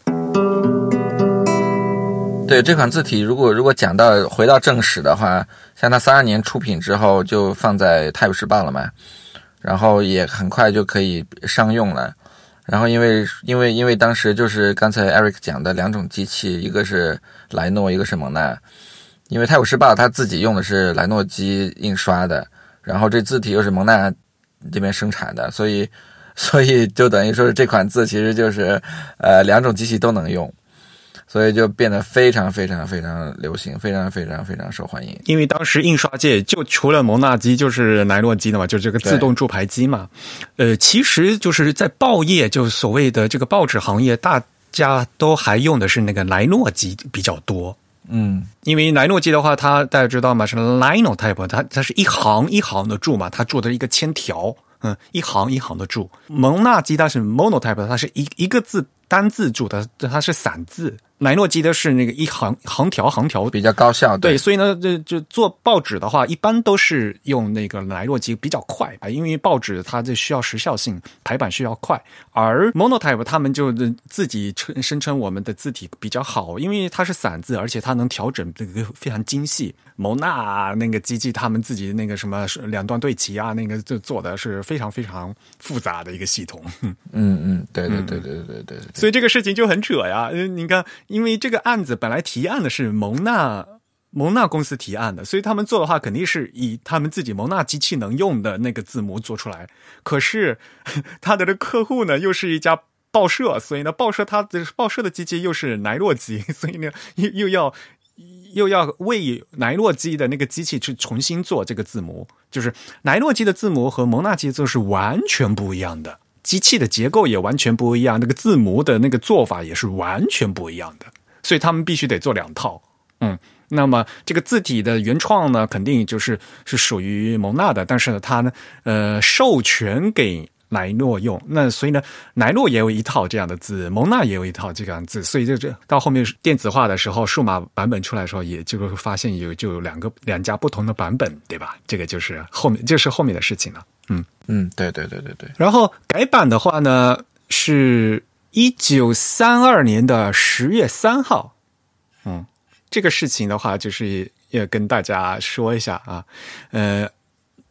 对这款字体，如果如果讲到回到正史的话，像它三二年出品之后就放在《泰晤士报》了嘛，然后也很快就可以商用了。然后因为因为因为当时就是刚才 Eric 讲的两种机器，一个是莱诺，一个是蒙纳。因为《泰晤士报》它自己用的是莱诺机印刷的，然后这字体又是蒙纳这边生产的，所以所以就等于说是这款字其实就是呃两种机器都能用。所以就变得非常非常非常流行，非常非常非常受欢迎。因为当时印刷界就除了蒙纳机就是莱诺机的嘛，就这个自动铸牌机嘛。呃，其实就是在报业，就所谓的这个报纸行业，大家都还用的是那个莱诺机比较多。嗯，因为莱诺机的话，它大家知道吗？是 Linotype，它它是一行一行的铸嘛，它铸的一个铅条，嗯，一行一行的铸。蒙纳机它是 Monotype，它是一一个字单字铸的，它是散字。莱诺基的是那个一行行条行条比较高效，对，所以呢，就就做报纸的话，一般都是用那个莱诺基比较快啊，因为报纸它这需要时效性，排版需要快。而 Monotype 他们就自己称声称我们的字体比较好，因为它是散字，而且它能调整这个非常精细。蒙纳那个机器，他们自己那个什么两段对齐啊，那个就做的是非常非常复杂的一个系统。嗯嗯，对对对对对对。所以这个事情就很扯呀，你看。因为这个案子本来提案的是蒙纳蒙纳公司提案的，所以他们做的话肯定是以他们自己蒙纳机器能用的那个字母做出来。可是 他的这客户呢又是一家报社，所以呢报社他的报社的机器又是莱诺机，所以呢又 又要又要为莱诺机的那个机器去重新做这个字母，就是莱诺机的字母和蒙纳机就是完全不一样的。机器的结构也完全不一样，那个字母的那个做法也是完全不一样的，所以他们必须得做两套。嗯，那么这个字体的原创呢，肯定就是是属于蒙纳的，但是呢，它呢，呃，授权给莱诺用。那所以呢，莱诺也有一套这样的字，蒙纳也有一套这样字，所以就这到后面电子化的时候，数码版本出来的时候，也就发现有就有两个两家不同的版本，对吧？这个就是后面，这是后面的事情了。嗯嗯，对对对对对。然后改版的话呢，是一九三二年的十月三号。嗯，这个事情的话，就是要跟大家说一下啊。呃，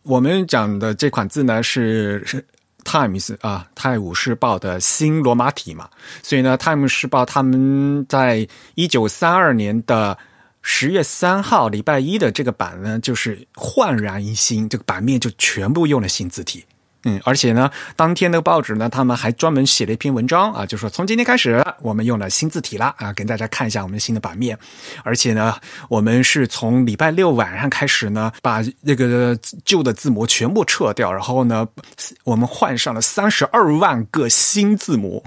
我们讲的这款字呢是是 Times 啊，《泰晤士报》的新罗马体嘛，所以呢，《泰晤士报》他们在一九三二年的。十月三号，礼拜一的这个版呢，就是焕然一新，这个版面就全部用了新字体。嗯，而且呢，当天的报纸呢，他们还专门写了一篇文章啊，就说从今天开始，我们用了新字体啦啊，给大家看一下我们新的版面。而且呢，我们是从礼拜六晚上开始呢，把那个旧的字母全部撤掉，然后呢，我们换上了三十二万个新字母，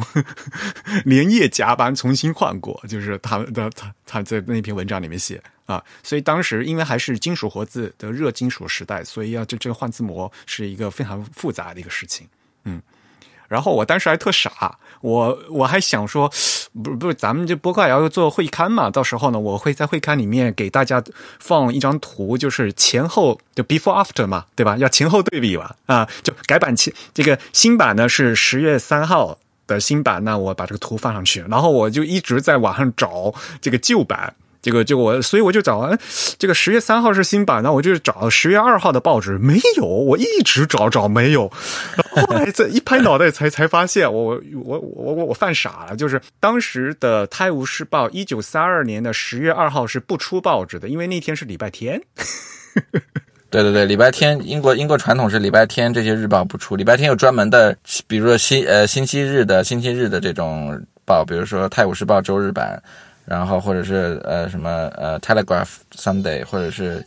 连夜加班重新换过，就是他的他他在那篇文章里面写。啊，所以当时因为还是金属活字的热金属时代，所以要这这个换字模是一个非常复杂的一个事情。嗯，然后我当时还特傻，我我还想说，不不咱们这播客也要做会刊嘛，到时候呢，我会在会刊里面给大家放一张图，就是前后就 before after 嘛，对吧？要前后对比嘛，啊，就改版期这个新版呢是十月三号的新版，那我把这个图放上去，然后我就一直在网上找这个旧版。这个就我，所以我就找完，这个十月三号是新版的，我就找十月二号的报纸，没有，我一直找找没有，后来这一拍脑袋才才发现，我我我我我犯傻了，就是当时的《泰晤士报》一九三二年的十月二号是不出报纸的，因为那天是礼拜天。对对对，礼拜天，英国英国传统是礼拜天这些日报不出，礼拜天有专门的，比如说星呃星期日的星期日的这种报，比如说《泰晤士报》周日版。然后或者是呃什么呃 Telegraph Sunday，或者是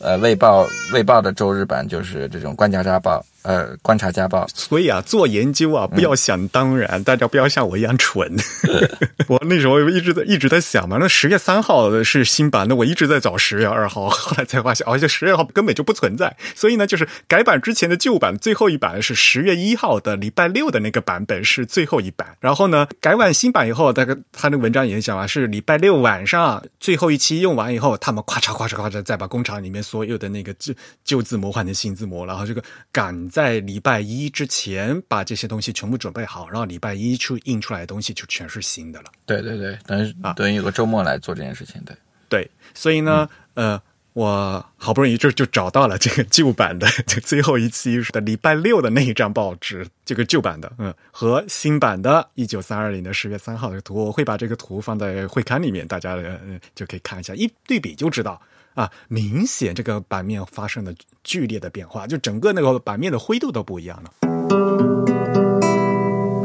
呃卫报卫报的周日版，就是这种官家家报。呃，观察家报。所以啊，做研究啊，不要想当然，大家不要像我一样蠢。我那时候一直在一直在想嘛，那十月三号的是新版，那我一直在找十月二号，后来才发现，哦，这十月二号根本就不存在。所以呢，就是改版之前的旧版最后一版是十月一号的礼拜六的那个版本是最后一版。然后呢，改完新版以后，大概他那文章也讲啊，是礼拜六晚上最后一期用完以后，他们咵嚓咵嚓咵嚓再把工厂里面所有的那个旧旧字模换成新字模，然后这个赶。在礼拜一之前把这些东西全部准备好，然后礼拜一出印出来的东西就全是新的了。对对对，等于啊等于有个周末来做这件事情，对。对，所以呢，呃，我好不容易就就找到了这个旧版的，这最后一期的礼拜六的那一张报纸，这个旧版的，嗯，和新版的一九三二年的十月三号的图，我会把这个图放在会刊里面，大家呃就可以看一下，一对比就知道啊，明显这个版面发生了剧烈的变化，就整个那个版面的灰度都不一样了。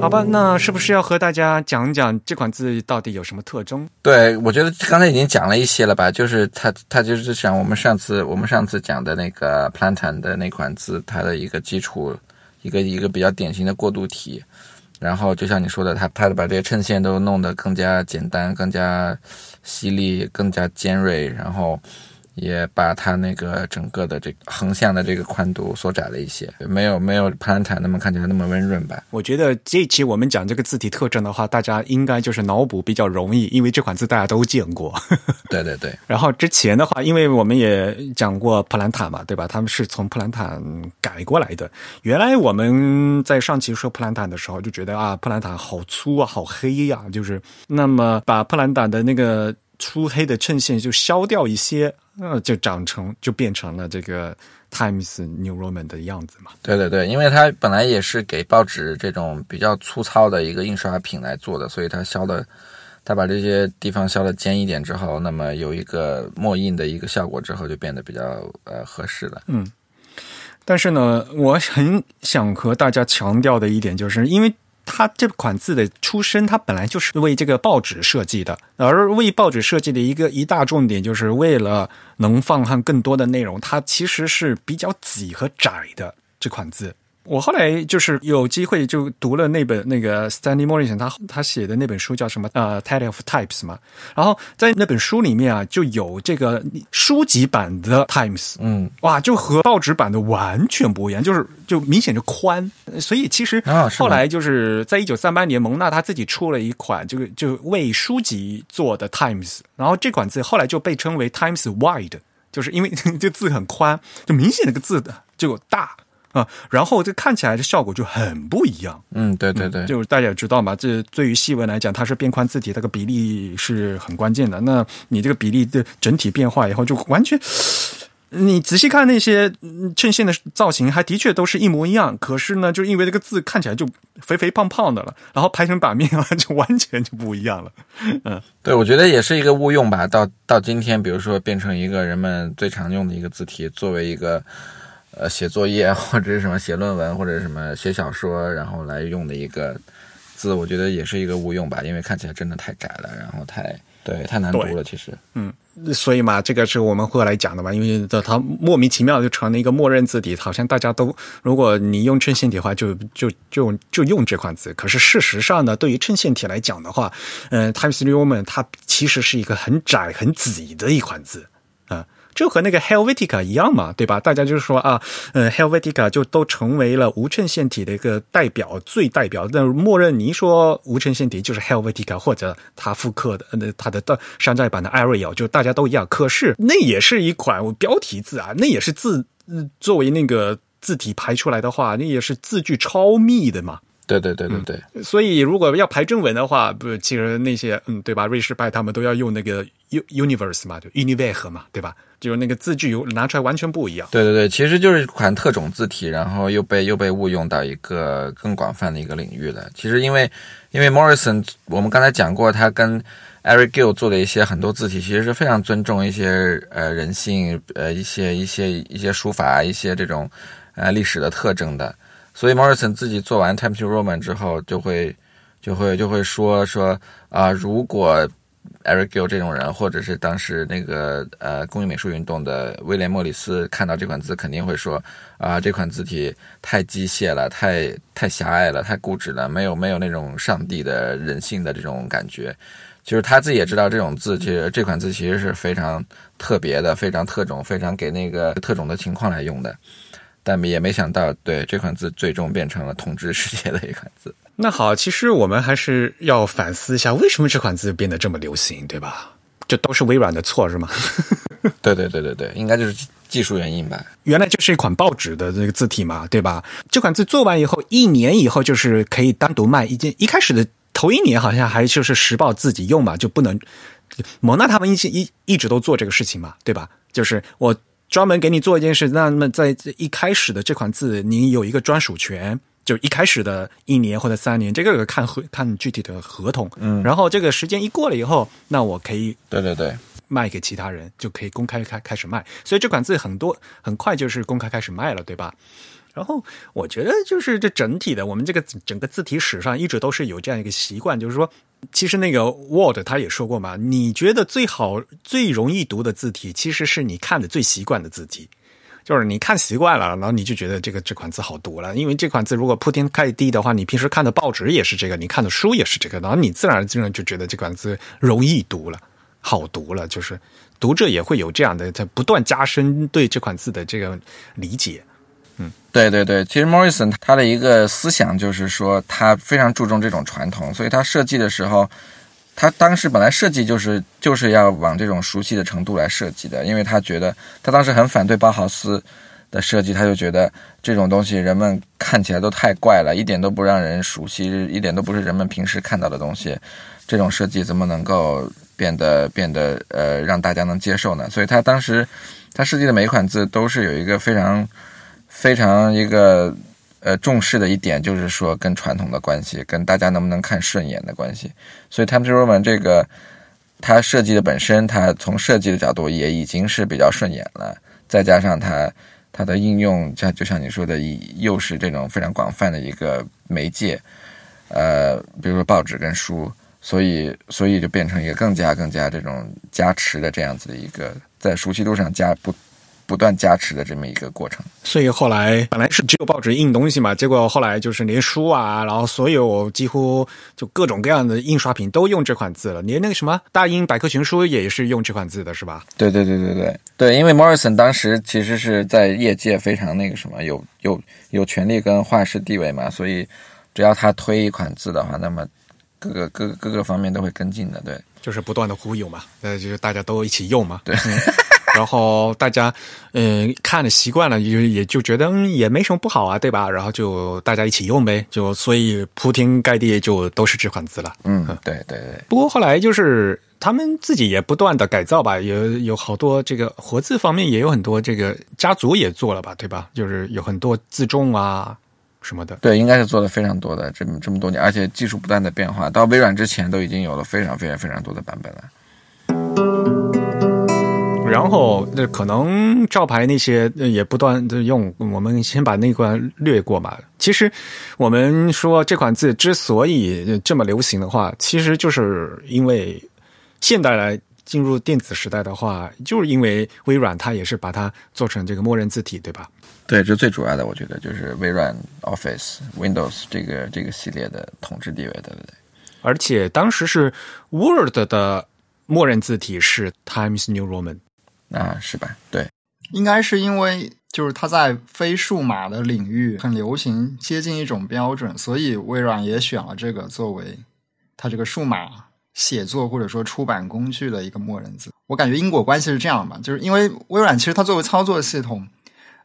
好吧，那是不是要和大家讲讲这款字到底有什么特征？对，我觉得刚才已经讲了一些了吧，就是它它就是像我们上次我们上次讲的那个 plantain 的那款字，它的一个基础，一个一个比较典型的过渡体。然后就像你说的，它它把这些衬线都弄得更加简单、更加犀利、更加尖锐，然后也把它那个整个的这个横向的这个宽度缩窄了一些，没有没有 plantain 那么看起来那么温润吧。我觉得这一期我们讲这个字体特征的话，大家应该就是脑补比较容易，因为这款字大家都见过。对对对，然后之前的话，因为我们也讲过普兰坦嘛，对吧？他们是从普兰坦改过来的。原来我们在上期说普兰坦的时候，就觉得啊，普兰坦好粗啊，好黑呀、就是那么把普兰坦的那个粗黑的衬线就削掉一些，呃，就长成就变成了这个 Times New Roman 的样子嘛。对对对，因为它本来也是给报纸这种比较粗糙的一个印刷品来做的，所以它削的，它把这些地方削的尖一点之后，那么有一个墨印的一个效果之后，就变得比较呃合适了。但是呢，我很想和大家强调的一点，就是因为它这款字的出身，它本来就是为这个报纸设计的，而为报纸设计的一个一大重点，就是为了能放上更多的内容，它其实是比较挤和窄的这款字。我后来就是有机会就读了那本那个 Stanley Morrison 他他写的那本书叫什么？呃 Tale of Types 嘛，然后在那本书里面啊就有这个书籍版的 Times，嗯，哇，就和报纸版的完全不一样，就是就明显就宽，所以其实后来就是在一九三八年，蒙纳他自己出了一款就就为书籍做的 Times，然后这款字后来就被称为 Times Wide，就是因为 这字很宽，就明显那个字的就大啊，然后这看起来的效果就很不一样。嗯，对对对，就是大家也知道嘛，这对于细纹来讲，它是变宽字体，这个比例是很关键的。那你这个比例的整体变化以后，就完全，你仔细看那些嗯衬线的造型，还的确都是一模一样。可是呢，就因为这个字看起来就肥肥胖胖的了，然后排成版面啊，就完全就不一样了。嗯对，我觉得也是一个误用吧。到到今天，比如说变成一个人们最常用的一个字体，作为一个呃写作业或者是什么写论文或者什么写小说，然后来用的一个字，我觉得也是一个误用吧，因为看起来真的太窄了，然后太对太难读了，其实嗯。所以嘛，这个是我们后来讲的嘛，因为它莫名其妙就成了一个默认字体，好像大家都，如果你用衬线体的话，就就就就用这款字。可是事实上呢，对于衬线体来讲的话，嗯、Times New Roman 它其实是一个很窄、很挤的一款字啊。就和那个 Helvetica 一样嘛，对吧？大家就是说啊，呃，Helvetica 就都成为了无衬线体的一个代表，最代表。那默认你说无衬线体就是 Helvetica 或者它复刻的，那，它的的山寨版的 Arial，就大家都一样。可是那也是一款标题字啊，那也是字，作为那个字体排出来的话，那也是字距超密的嘛。对对对对对，所以如果要排正文的话，不，其实那些嗯，对吧？瑞士派他们都要用那个 u universe 嘛，就 universe 嘛，对吧？就是那个字句有拿出来完全不一样。对对对，其实就是款特种字体，然后又被又被误用到一个更广泛的一个领域了。其实因为因为 Morrison，我们刚才讲过，他跟 Eric Gill 做的一些很多字体，其实是非常尊重一些呃人性呃一些一些一些书法一些这种呃历史的特征的。所以 Morrison 自己做完 Times New Roman 之后，就会就会就会说说啊、如果 Eric Gill 这种人，或者是当时那个呃工艺美术运动的威廉莫里斯看到这款字，肯定会说啊、这款字体太机械了，太太狭隘了，太固执了，没有没有那种上帝的人性的这种感觉。就是他自己也知道这种字，其实这款字其实是非常特别的、非常特种、非常给那个特种的情况来用的。但也没想到，对这款字最终变成了统治世界的一款字。那好，其实我们还是要反思一下，为什么这款字变得这么流行，对吧？这都是微软的错是吗？对对对对对，应该就是技技术原因吧。原来就是一款报纸的这个字体嘛，对吧？这款字做完以后，一年以后就是可以单独卖一件。一开始的头一年好像还就是时报自己用嘛，就不能。蒙娜他们一直一一直都做这个事情嘛，对吧？就是我专门给你做一件事，那么在一开始的这款字，你有一个专属权，就一开始的一年或者三年，这个看合看具体的合同。嗯然后这个时间一过了以后，那我可以对对对，卖给其他人，就可以公开开开始卖。所以这款字很多很快就是公开开始卖了，对吧？然后我觉得就是这整体的，我们这个整个字体史上一直都是有这样一个习惯，就是说，其实那个 Word 他也说过嘛，你觉得最好、最容易读的字体，其实是你看的最习惯的字体。就是你看习惯了，然后你就觉得这个这款字好读了，因为这款字如果铺天盖地的话，你平时看的报纸也是这个，你看的书也是这个，然后你自然而然就觉得这款字容易读了，好读了，就是读者也会有这样的，在不断加深对这款字的这个理解。对对对，其实 Morrison 他的一个思想就是说，他非常注重这种传统，所以他设计的时候，他当时本来设计就是就是要往这种熟悉的程度来设计的，因为他觉得他当时很反对包豪斯的设计，他就觉得这种东西人们看起来都太怪了，一点都不让人熟悉，一点都不是人们平时看到的东西，这种设计怎么能够变得变得呃让大家能接受呢？所以他当时他设计的每一款字都是有一个非常。非常一个呃重视的一点就是说跟传统的关系，跟大家能不能看顺眼的关系。所以 Times Roman 这个它设计的本身，它从设计的角度也已经是比较顺眼了，再加上它它的应用，像就像你说的，又是这种非常广泛的一个媒介，呃，比如说报纸跟书，所以所以就变成一个更加更加这种加持的这样子的一个在熟悉度上加不。不断加持的这么一个过程，所以后来本来是只有报纸印东西嘛，结果后来就是连书啊，然后所有几乎就各种各样的印刷品都用这款字了，连那个什么大英百科全书也是用这款字的，是吧？对对对对对对，因为 Morrison 当时其实是在业界非常那个什么，有有有权利跟画师地位嘛，所以只要他推一款字的话，那么各个各个各个方面都会跟进的，对，就是不断的忽悠嘛，呃，就是大家都一起用嘛，对。然后大家，嗯，看了习惯了，也也就觉得嗯也没什么不好啊，对吧？然后就大家一起用呗，就所以铺天盖地就都是这款字了。嗯，对对对。不过后来就是他们自己也不断的改造吧，有有好多这个活字方面也有很多这个家族也做了吧，对吧？就是有很多自重啊什么的。对，应该是做的非常多的，这么这么多年，而且技术不断的变化，到微软之前都已经有了非常非常非常多的版本了。然后，那可能招牌那些也不断的用，我们先把那关略过吧。其实，我们说这款字之所以这么流行的话，其实就是因为现代来进入电子时代的话，就是因为微软它也是把它做成这个默认字体，对吧？对，这最主要的，我觉得就是微软 Office Windows 这个这个系列的统治地位，对不对？而且当时是 Word 的默认字体是 Times New Roman。啊，是吧？对，应该是因为就是它在非数码的领域很流行，接近一种标准，所以微软也选了这个作为它这个数码写作或者说出版工具的一个默认字。我感觉因果关系是这样吧，就是因为微软其实它作为操作系统，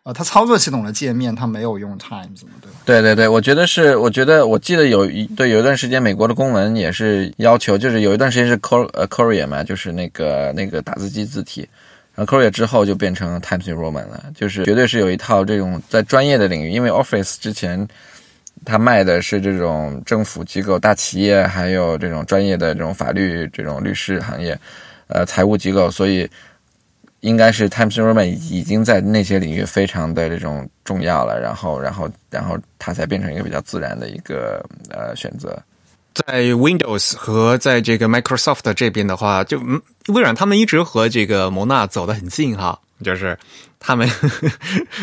呃，它操作系统的界面它没有用 Times，对吧？对对对，我觉得是，我觉得我记得有一对有一段时间美国的公文也是要求，就是有一段时间是 Cor 呃 Courier 嘛，就是那个那个打字机字体。然后 Corel 之后就变成 Times New Roman 了，就是绝对是有一套这种在专业的领域，因为 Office 之前它卖的是这种政府机构、大企业，还有这种专业的这种法律、这种律师行业，呃，财务机构，所以应该是 Times New Roman 已经在那些领域非常的这种重要了，然后，然后，然后它才变成一个比较自然的一个呃选择。在 Windows 和在这个 Microsoft 这边的话，就嗯微软他们一直和这个蒙娜走得很近哈，就是他们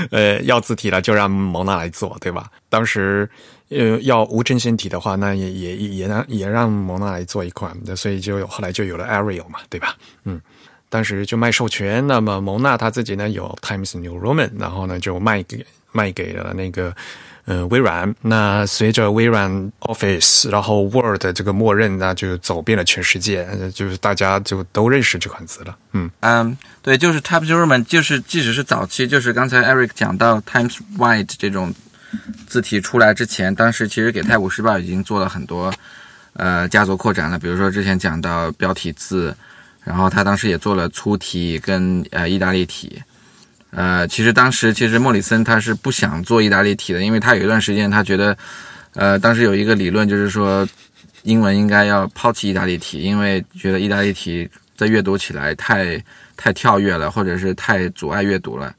呃要字体了就让蒙娜来做，对吧？当时呃要无衬线体的话，那也也也让也让蒙娜来做一款，所以就有后来就有了 Arial 嘛，对吧？嗯，当时就卖授权。那么蒙纳他自己呢有 Times New Roman，然后呢就卖给卖给了那个。嗯，微软。那随着微软 Office，然后 Word 这个默认，那就走遍了全世界，就是大家就都认识这款字了。嗯嗯，对，就是 Times Roman，就是即使是早期，就是刚才 Eric 讲到 Times White 这种字体出来之前，当时其实给《泰晤士报》已经做了很多呃家族扩展了。比如说之前讲到标题字，然后他当时也做了粗体跟呃意大利体。呃，其实当时其实莫里森他是不想做意大利体的，因为他有一段时间他觉得，呃，当时有一个理论就是说，英文应该要抛弃意大利体，因为觉得意大利体在阅读起来太太跳跃了，或者是太阻碍阅读了。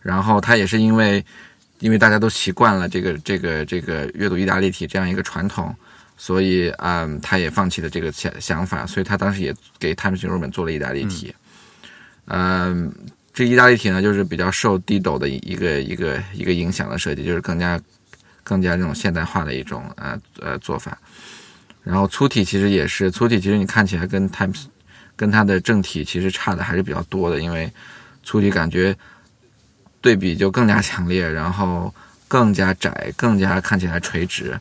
然后他也是因为，因为大家都习惯了这个这个这个阅读意大利体这样一个传统，所以嗯，他也放弃了这个想想法，所以他当时也给 Times New Roman 做了意大利体，嗯。这意大利体呢，就是比较受 Dido 的一个一个一个影响的设计，就是更加更加这种现代化的一种呃呃做法。然后粗体其实也是粗体，其实你看起来跟 Times 跟它的正体其实差的还是比较多的，因为粗体感觉对比就更加强烈，然后更加窄，更加看起来垂直，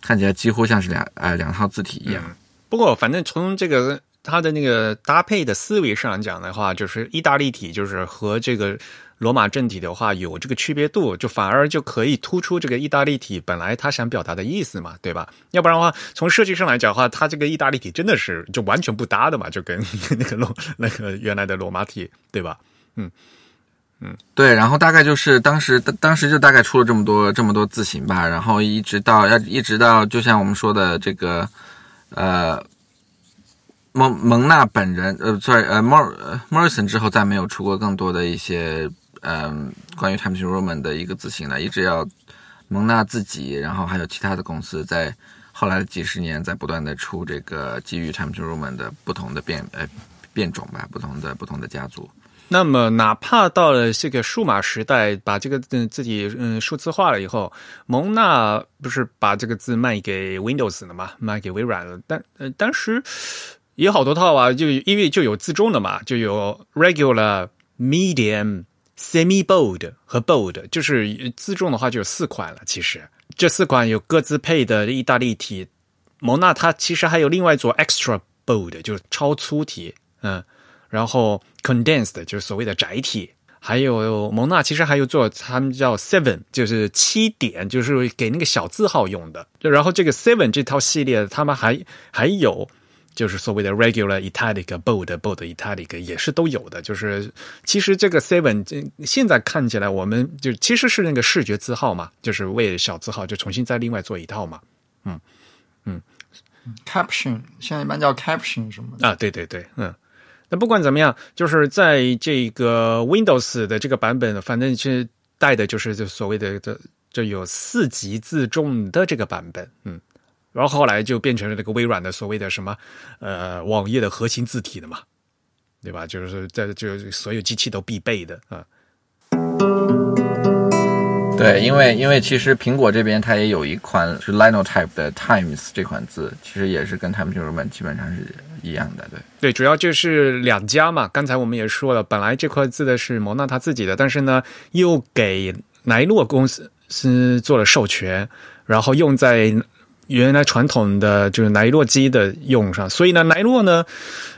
看起来几乎像是两呃两套字体一样。不过反正从这个。它的那个搭配的思维上讲的话，就是意大利体就是和这个罗马正体的话有这个区别度，就反而就可以突出这个意大利体本来他想表达的意思嘛，对吧？要不然的话，从设计上来讲的话，它这个意大利体真的是就完全不搭的嘛，就跟那个罗那个原来的罗马体，对吧？嗯嗯，对。然后大概就是当时当时就大概出了这么多这么多字形吧，然后一直到要一直到就像我们说的这个呃。蒙蒙娜本人，呃，sorry，呃，Morison 之后再没有出过更多的一些，嗯，关于 Times Roman 的一个字形了，一直要蒙娜自己，然后还有其他的公司在后来的几十年在不断的出这个基于 Times Roman 的不同的变呃变种吧，不同的不同的家族。那么，哪怕到了这个数码时代，把这个嗯自己嗯数字化了以后，蒙娜不是把这个字卖给 Windows 了吗，卖给微软了，但呃当时。有好多套啊，就因为就有自重的嘛，就有 regular、medium、semi bold 和 bold，就是自重的话就有四款了。其实这四款有各自配的意大利体。蒙纳它其实还有另外做 extra bold，就是超粗体，嗯，然后 condensed 就是所谓的窄体，还有蒙纳其实还有做他们叫 seven，就是七点，就是给那个小字号用的。就然后这个 seven 这套系列，他们还还有。就是所谓的 regular italic、bold、bold italic 也是都有的。就是其实这个 seven 现在看起来，我们就其实是那个视觉字号嘛，就是为小字号就重新再另外做一套嘛。嗯嗯，caption 现在一般叫 caption 什么啊？对对对，嗯。那不管怎么样，就是在这个 Windows 的这个版本，反正是带的就是就所谓的这这有四级自重的这个版本，嗯。然后后来就变成了那个微软的所谓的什么，呃，网页的核心字体的嘛，对吧？就是在就所有机器都必备的啊。对，因为因为其实苹果这边它也有一款是 Linotype 的 Times 这款字，其实也是跟 Times Roman 基本上是一样的。对对，主要就是两家嘛。刚才我们也说了，本来这块字的是蒙纳他自己的，但是呢，又给莱诺公司是做了授权，然后用在。原来传统的就是莱诺机的用上，所以呢，莱诺呢，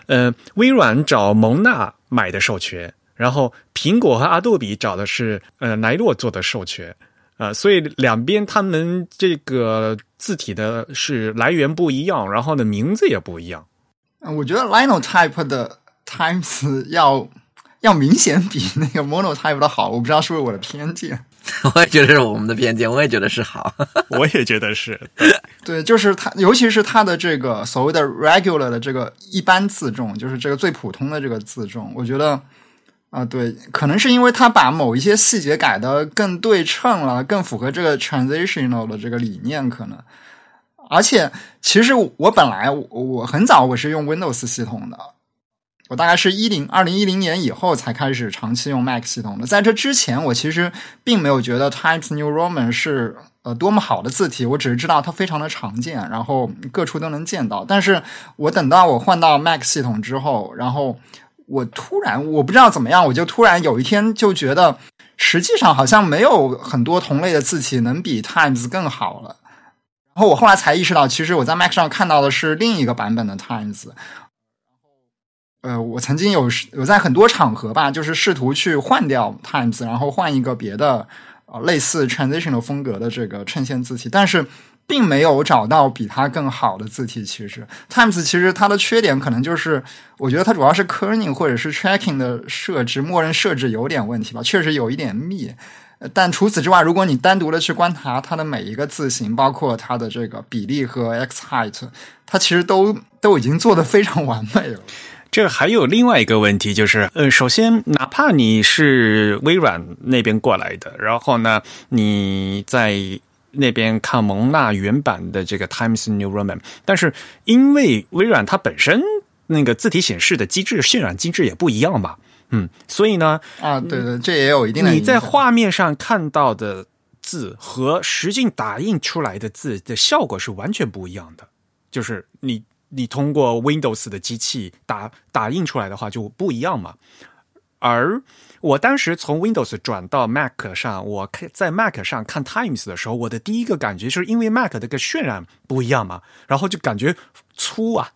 呃，微软找蒙纳买的授权，然后苹果和阿杜比找的是呃莱诺做的授权，啊，所以两边他们这个字体的是来源不一样，然后呢名字也不一样。嗯，我觉得 Linotype 的 Times 要要明显比那个 Monotype 的好，我不知道是不是我的偏见。我也觉得是我们的偏见，我也觉得是好，我也觉得是。对，对就是它，尤其是它的这个所谓的 regular 的这个一般自重，就是这个最普通的这个自重，我觉得啊，对，可能是因为它把某一些细节改的更对称了，更符合这个 transitional 的这个理念，可能。而且，其实我本来我我很早我是用 Windows 系统的。我大概是一零二零一零年以后才开始长期用 Mac 系统的，在这之前，我其实并没有觉得 Times New Roman 是呃多么好的字体，我只是知道它非常的常见，然后各处都能见到。但是我等到我换到 Mac 系统之后，然后我突然我不知道怎么样，我就突然有一天就觉得，实际上好像没有很多同类的字体能比 Times 更好了。然后我后来才意识到，其实我在 Mac 上看到的是另一个版本的 Times。呃，我曾经有有在很多场合吧，就是试图去换掉 Times，然后换一个别的呃类似 transitional 风格的这个衬线字体，但是并没有找到比它更好的字体。其实 Times 其实它的缺点可能就是，我觉得它主要是 kerning 或者是 tracking 的设置，默认设置有点问题吧，确实有一点密。但除此之外，如果你单独的去观察它的每一个字形，包括它的这个比例和 x height，它其实都都已经做得非常完美了。这还有另外一个问题，就是，呃，首先，哪怕你是微软那边过来的，然后呢，你在那边看蒙纳原版的这个 Times New Roman，但是因为微软它本身那个字体显示的机制、渲染机制也不一样吧，嗯，所以呢，啊，对对，这也有一定的。你在画面上看到的字和实际打印出来的字的效果是完全不一样的，就是你。你通过 Windows 的机器打打印出来的话就不一样嘛。而我当时从 Windows 转到 Mac 上，我看在 Mac 上看 Times 的时候，我的第一个感觉就是因为 Mac 这个渲染不一样嘛，然后就感觉粗啊，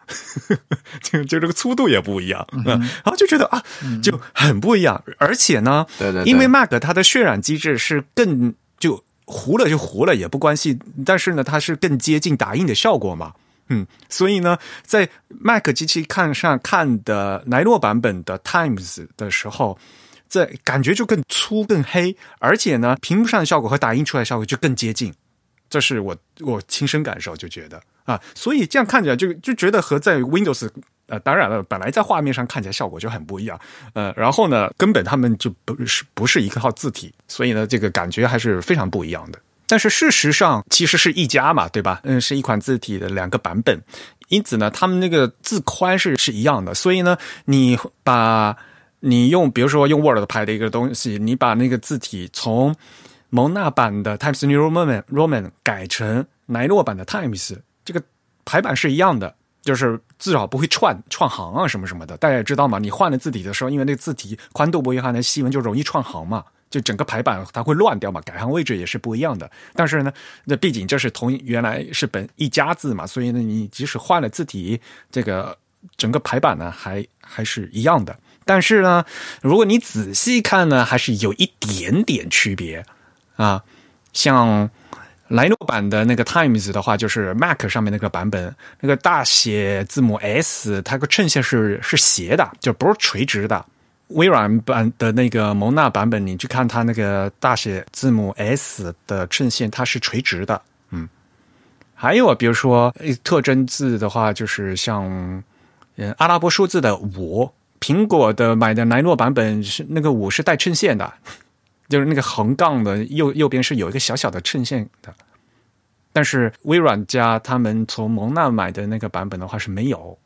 就就这个粗度也不一样，嗯，然后就觉得啊，就很不一样。而且呢，对对，因为 Mac 它的渲染机制是更就糊了就糊了也不关系，但是呢，它是更接近打印的效果嘛。嗯，所以呢，在 Mac 机器看上看的莱诺版本的 Times 的时候，这感觉就更粗、更黑，而且呢，屏幕上的效果和打印出来效果就更接近。这是我我亲身感受，就觉得啊，所以这样看起来就就觉得和在 Windows 呃，当然了，本来在画面上看起来效果就很不一样，呃，然后呢，根本他们就不是不是一个套字体，所以呢，这个感觉还是非常不一样的。但是事实上，其实是一家嘛，对吧？嗯，是一款字体的两个版本，因此呢，他们那个字宽是是一样的。所以呢，你把你用，比如说用 Word 排的一个东西，你把那个字体从蒙纳版的 Times New Roman Roman 改成莱诺版的 Times，这个排版是一样的，就是至少不会串串行啊什么什么的。大家也知道嘛，你换了字体的时候，因为那个字体宽度不一样，那细纹就容易串行嘛。就整个排版它会乱掉嘛，改行位置也是不一样的。但是呢，那毕竟这是同原来是本一家字嘛，所以呢，你即使换了字体，这个整个排版呢还还是一样的。但是呢，如果你仔细看呢，还是有一点点区别啊。像莱诺版的那个 Times 的话，就是 Mac 上面那个版本，那个大写字母 S，它个衬线是是斜的，就不是垂直的。微软版的那个蒙娜版本，你去看它那个大写字母 S 的衬线，它是垂直的。嗯，还有啊，比如说特征字的话，就是像嗯阿拉伯数字的五，苹果的买的莱诺版本是那个五是带衬线的，就是那个横杠的右右边是有一个小小的衬线的。但是微软家他们从蒙娜买的那个版本的话是没有。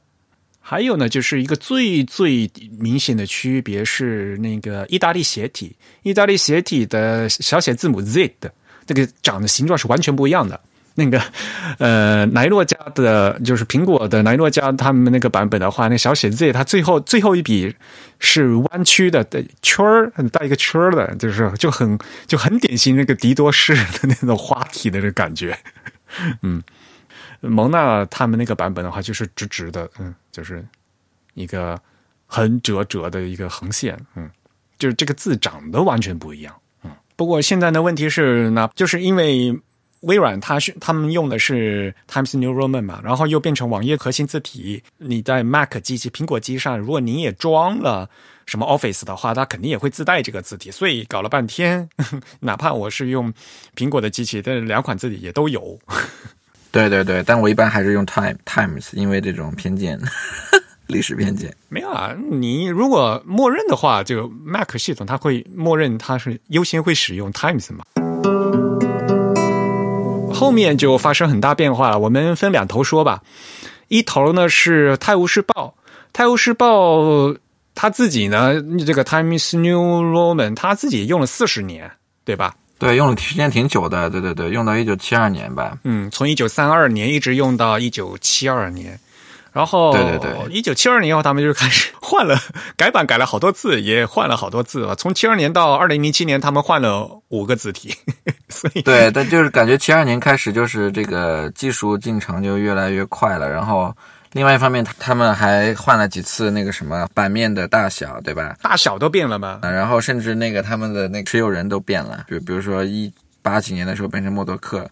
还有呢，就是一个最最明显的区别是那个意大利斜体，意大利斜体的小写字母 Z 的这个长的形状是完全不一样的。那个 呃，莱诺家的，就是苹果的莱诺家他们那个版本的话，那小写 Z 它最后最后一笔是弯曲的，的圈儿带一个圈儿的，就是就很就很典型那个迪多式的那种花体的这个感觉，嗯。蒙娜他们那个版本的话，就是直直的，嗯，就是一个横折折的一个横线，嗯，就是这个字长得完全不一样，嗯。不过现在的问题是，那就是因为微软它是他们用的是 Times New Roman 嘛，然后又变成网页核心字体。你在 Mac 机器、苹果机上，如果你也装了什么 Office 的话，它肯定也会自带这个字体。所以搞了半天，哪怕我是用苹果的机器，但是两款字体也都有。对对对，但我一般还是用 Time Times，因为这种偏见，历史偏见。没有啊，你如果默认的话，这个 Mac 系统它会默认它是优先会使用 Times 嘛。后面就发生很大变化了，我们分两头说吧。一头呢是《泰晤士报》，《泰晤士报》他自己呢，这个 Times New Roman，他自己用了四十年，对吧？对，用了时间挺久的，对对对，用到一九七二年吧。嗯，从一九三二年一直用到一九七二年，然后，对对对一九七二年以后，他们就开始 换了改版，改了好多次，也换了好多次了。从七二年到二零零七年，他们换了五个字体，所以对，但就是感觉七二年开始，就是这个技术进程就越来越快了。然后，另外一方面，他他们还换了几次那个什么版面的大小，对吧？大小都变了吗。啊，然后甚至那个他们的那个持有人都变了，就比如说一八几年的时候变成默多克，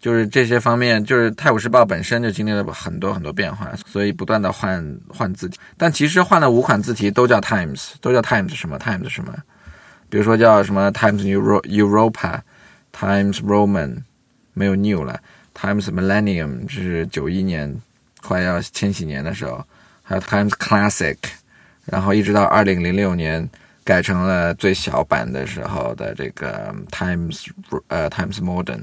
就是这些方面，就是《泰晤士报》本身就经历了很多很多变化，所以不断的换换字体。但其实换了五款字体都叫 Times，都叫 Times 什么 Times 什么，比如说叫什么 Times Euro Europa、Times Roman，没有 New 了，Times Millennium 是九一年快要千禧年的时候，还有 Times Classic，然后一直到二零零六年。改成了最小版的时候的这个 Times 呃 Times Modern，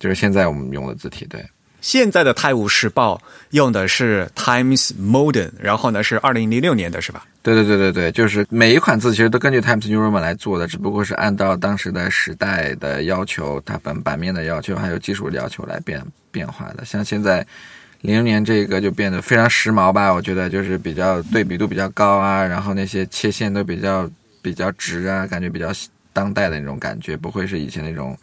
就是现在我们用的字体。对，现在的《泰晤士报》用的是 Times Modern，然后呢是二零零六年的是吧？对对对对对，就是每一款字其实都根据 Times New Roman 来做的，只不过是按照当时的时代的要求、它本版面的要求还有技术要求来变变化的。像现在。零零年这个就变得非常时髦吧，我觉得就是比较对比度比较高啊，然后那些切线都比较比较直啊，感觉比较当代的那种感觉，不会是以前那种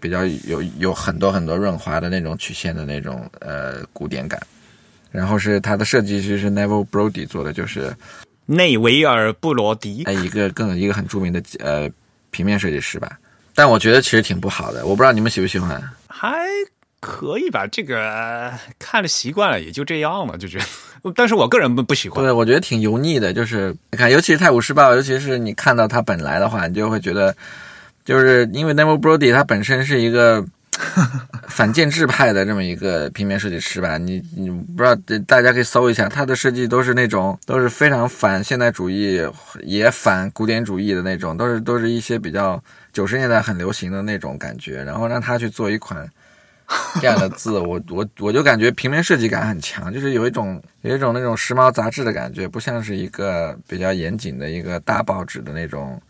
比较有有很多很多润滑的那种曲线的那种呃古典感。然后是它的设计师是 Neville Brody 做的，就是内维尔布罗迪，哎，一个更一个很著名的呃平面设计师吧。但我觉得其实挺不好的，我不知道你们喜不喜欢。还。可以吧，这个看着习惯了，也就这样了，就觉得。但是我个人不不喜欢。对，我觉得挺油腻的，就是你看，尤其是《泰晤士报》，尤其是你看到它本来的话，你就会觉得，就是因为 Neville Brody 他本身是一个 反建制派的这么一个平面设计师吧，你你不知道，大家可以搜一下，他的设计都是那种都是非常反现代主义，也反古典主义的那种，都是都是一些比较九十年代很流行的那种感觉，然后让他去做一款。这样的字，我我我就感觉平面设计感很强，就是有一种有一种那种时髦杂志的感觉，不像是一个比较严谨的一个大报纸的那种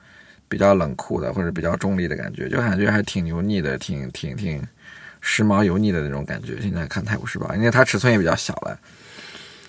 比较冷酷的或者比较中立的感觉，就感觉还挺油腻的，挺挺挺时髦油腻的那种感觉。现在看《泰晤士报》，因为它尺寸也比较小了。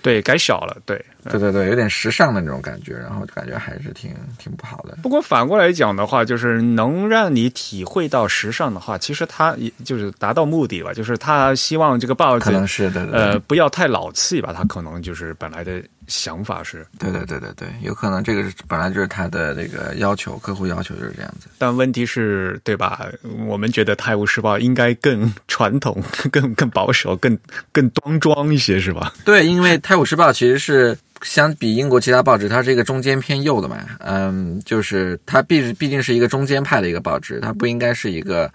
对，改小了，对，对对对，有点时尚的那种感觉，然后感觉还是挺挺不好的。不过反过来讲的话，就是能让你体会到时尚的话，其实他也就是达到目的了，就是他希望这个报纸可能是的，呃，不要太老气吧，他可能就是本来的。想法是对对对对对，有可能这个是本来就是他的那个要求，客户要求就是这样子。但问题是，对吧？我们觉得《泰晤士报》应该更传统、更更保守、更更端庄一些，是吧？对，因为《泰晤士报》其实是相比英国其他报纸，它是一个中间偏右的嘛。嗯，就是它毕毕竟是一个中间派的一个报纸，它不应该是一个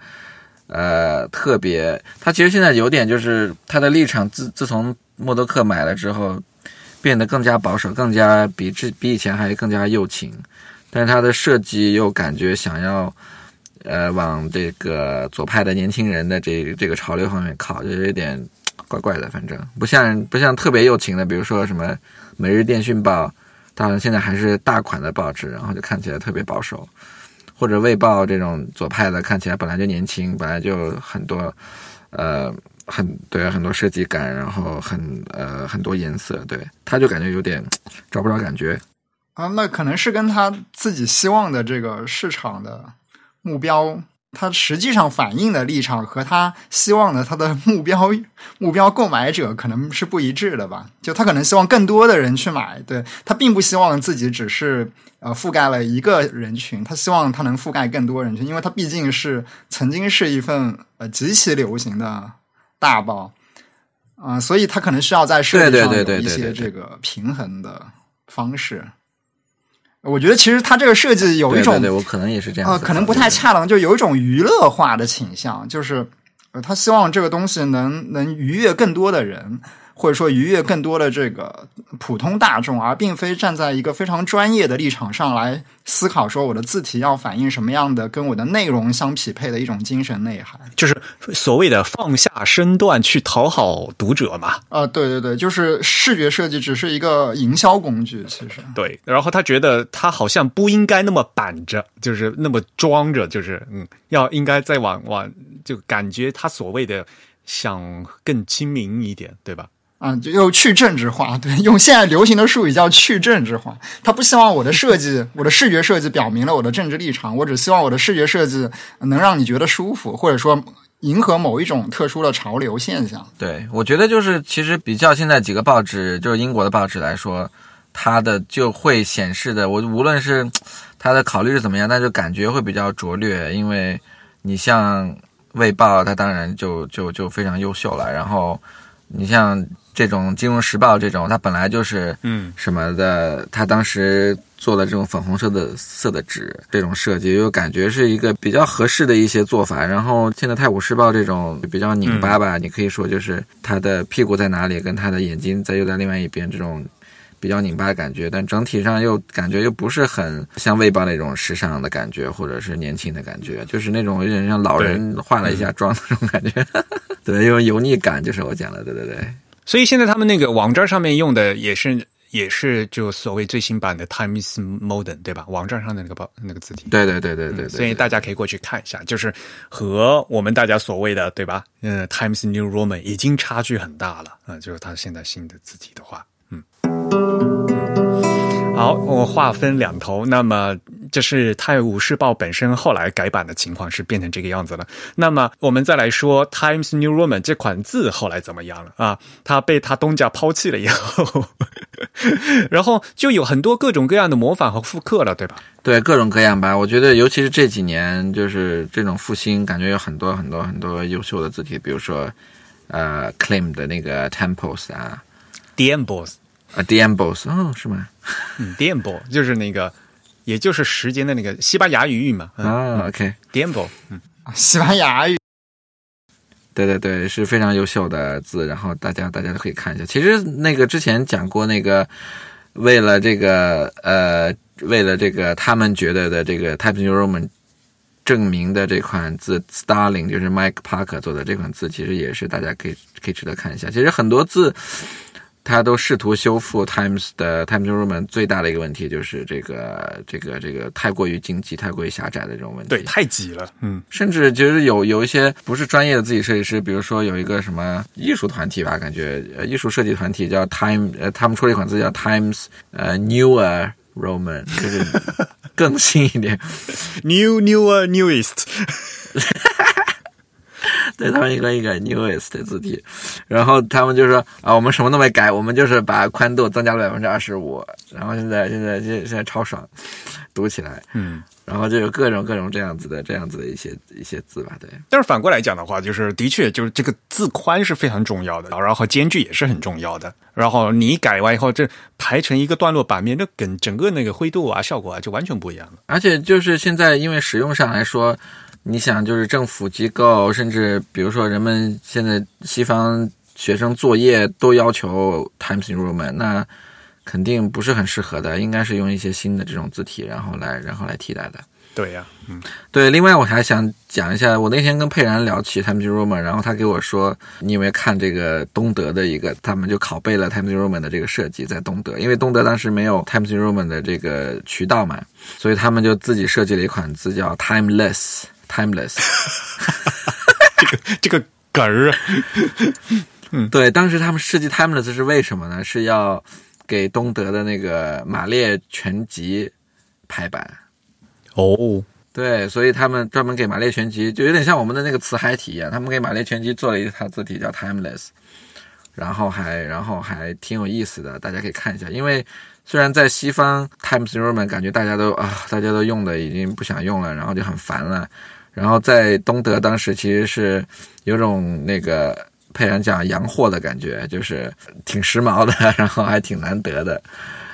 呃特别。它其实现在有点就是它的立场，自自从默多克买了之后。变得更加保守，更加比之比以前还更加右倾，但是它的设计又感觉想要，呃，往这个左派的年轻人的这这个潮流方面靠，就有点怪怪的。反正不像不像特别右倾的，比如说什么《每日电讯报》，当然现在还是大款的报纸，然后就看起来特别保守，或者《卫报》这种左派的，看起来本来就年轻，本来就很多，呃。很对，很多设计感，然后很呃很多颜色，对，他就感觉有点找不着感觉啊。那可能是跟他自己希望的这个市场的目标，他实际上反映的立场和他希望的他的目标目标购买者可能是不一致的吧？就他可能希望更多的人去买，对他并不希望自己只是呃覆盖了一个人群，他希望他能覆盖更多人群，因为他毕竟是曾经是一份呃极其流行的。大包，啊，所以他可能需要在设计上有一些这个平衡的方式。我觉得其实他这个设计有一种，对我可能也是这样，呃，可能不太恰当，就有一种娱乐化的倾向，就是呃，他希望这个东西能能愉悦更多的人。或者说愉悦更多的这个普通大众，而并非站在一个非常专业的立场上来思考，说我的字体要反映什么样的跟我的内容相匹配的一种精神内涵，就是所谓的放下身段去讨好读者嘛。啊，对对对，就是视觉设计只是一个营销工具，其实对。然后他觉得他好像不应该那么板着，就是那么装着，就是嗯，要应该再往往就感觉他所谓的想更亲民一点，对吧？啊，就又去政治化，对，用现在流行的术语叫去政治化。他不希望我的设计，我的视觉设计表明了我的政治立场，我只希望我的视觉设计能让你觉得舒服，或者说迎合某一种特殊的潮流现象。对，我觉得就是其实比较现在几个报纸，就是英国的报纸来说，它的就会显示的，我无论是它的考虑是怎么样，但就感觉会比较拙劣，因为你像《卫报》，它当然就就就非常优秀了，然后你像。这种《金融时报》这种，它本来就是嗯什么的，它当时做了这种粉红色的色的纸，这种设计又感觉是一个比较合适的一些做法。然后现在《泰晤士报》这种比较拧巴吧，你可以说就是它的屁股在哪里，跟它的眼睛在又在另外一边，这种比较拧巴的感觉。但整体上又感觉又不是很像《卫报》那种时尚的感觉，或者是年轻的感觉，就是那种有点像老人化了一下妆那种感觉，对，有油腻感，就是我讲的，对对对。所以现在他们那个网站上面用的也是也是就所谓最新版的 Times Modern 对吧？网站上的那个包那个字体。对对对对对对。所以大家可以过去看一下，就是和我们大家所谓的对吧？嗯，Times New Roman 已经差距很大了啊，就是它现在新的字体的话，嗯。好，我划分两头。那么，这是《泰晤士报》本身后来改版的情况，是变成这个样子了。那么，我们再来说 Times New Roman 这款字后来怎么样了啊？它被它东家抛弃了以后，然后就有很多各种各样的模仿和复刻了，对吧？对，各种各样吧。我觉得，尤其是这几年，就是这种复兴，感觉有很多很多很多优秀的字体，比如说，呃，Claim 的那个 Temples 啊 d m b o s 啊 d m b o s 哦，是吗？嗯 d e m b o 就是那个，也就是时间的那个西班牙语嘛。啊，OK。e b o 嗯，西班牙语。对对对，是非常优秀的字，然后大家大家都可以看一下。其实那个之前讲过，那个为了这个呃，为了这个他们觉得的这个 Times New Roman 证明的这款字 Starling，就是 Mike Parker 做的这款字，其实也是大家可以可以值得看一下。其实很多字。他都试图修复 Times 的 Times New Roman 最大的一个问题就是这个这个这个太过于经济、太过于狭窄的这种问题。对，太挤了。嗯，甚至就是有有一些不是专业的自己设计师，比如说有一个什么艺术团体吧，感觉呃艺术设计团体叫 Time，呃，他们出了一款字叫 Times，呃，Newer Roman，就是更新一点，New Newer Newest。对他们一个一个 newest 的字体，然后他们就说啊，我们什么都没改，我们就是把宽度增加了百分之二十五，然后现在现在现现在超爽，读起来，嗯，然后就有各种各种这样子的这样子的一些一些字吧，对。但是反过来讲的话，就是的确就是这个字宽是非常重要的，然后间距也是很重要的，然后你改完以后，这排成一个段落版面，这跟整个那个灰度啊效果啊就完全不一样了。而且就是现在因为使用上来说。你想，就是政府机构，甚至比如说人们现在西方学生作业都要求 Times New Roman，那肯定不是很适合的，应该是用一些新的这种字体，然后来然后来替代的。对呀，嗯，对。另外，我还想讲一下，我那天跟佩然聊起 Times New Roman，然后他给我说，你有没有看这个东德的一个，他们就拷贝了 Times New Roman 的这个设计在东德，因为东德当时没有 Times New Roman 的这个渠道嘛，所以他们就自己设计了一款字叫 Timeless。Timeless，这个这个梗儿啊，嗯，对，当时他们设计 Timeless 是为什么呢？是要给东德的那个马列全集排版。哦，对，所以他们专门给马列全集，就有点像我们的那个词海体一样，他们给马列全集做了一套字体叫 Timeless，然后还然后还挺有意思的，大家可以看一下，因为。虽然在西方 Times New Roman 感觉大家都啊，大家都用的已经不想用了，然后就很烦了。然后在东德当时其实是有种那个佩然讲洋货的感觉，就是挺时髦的，然后还挺难得的，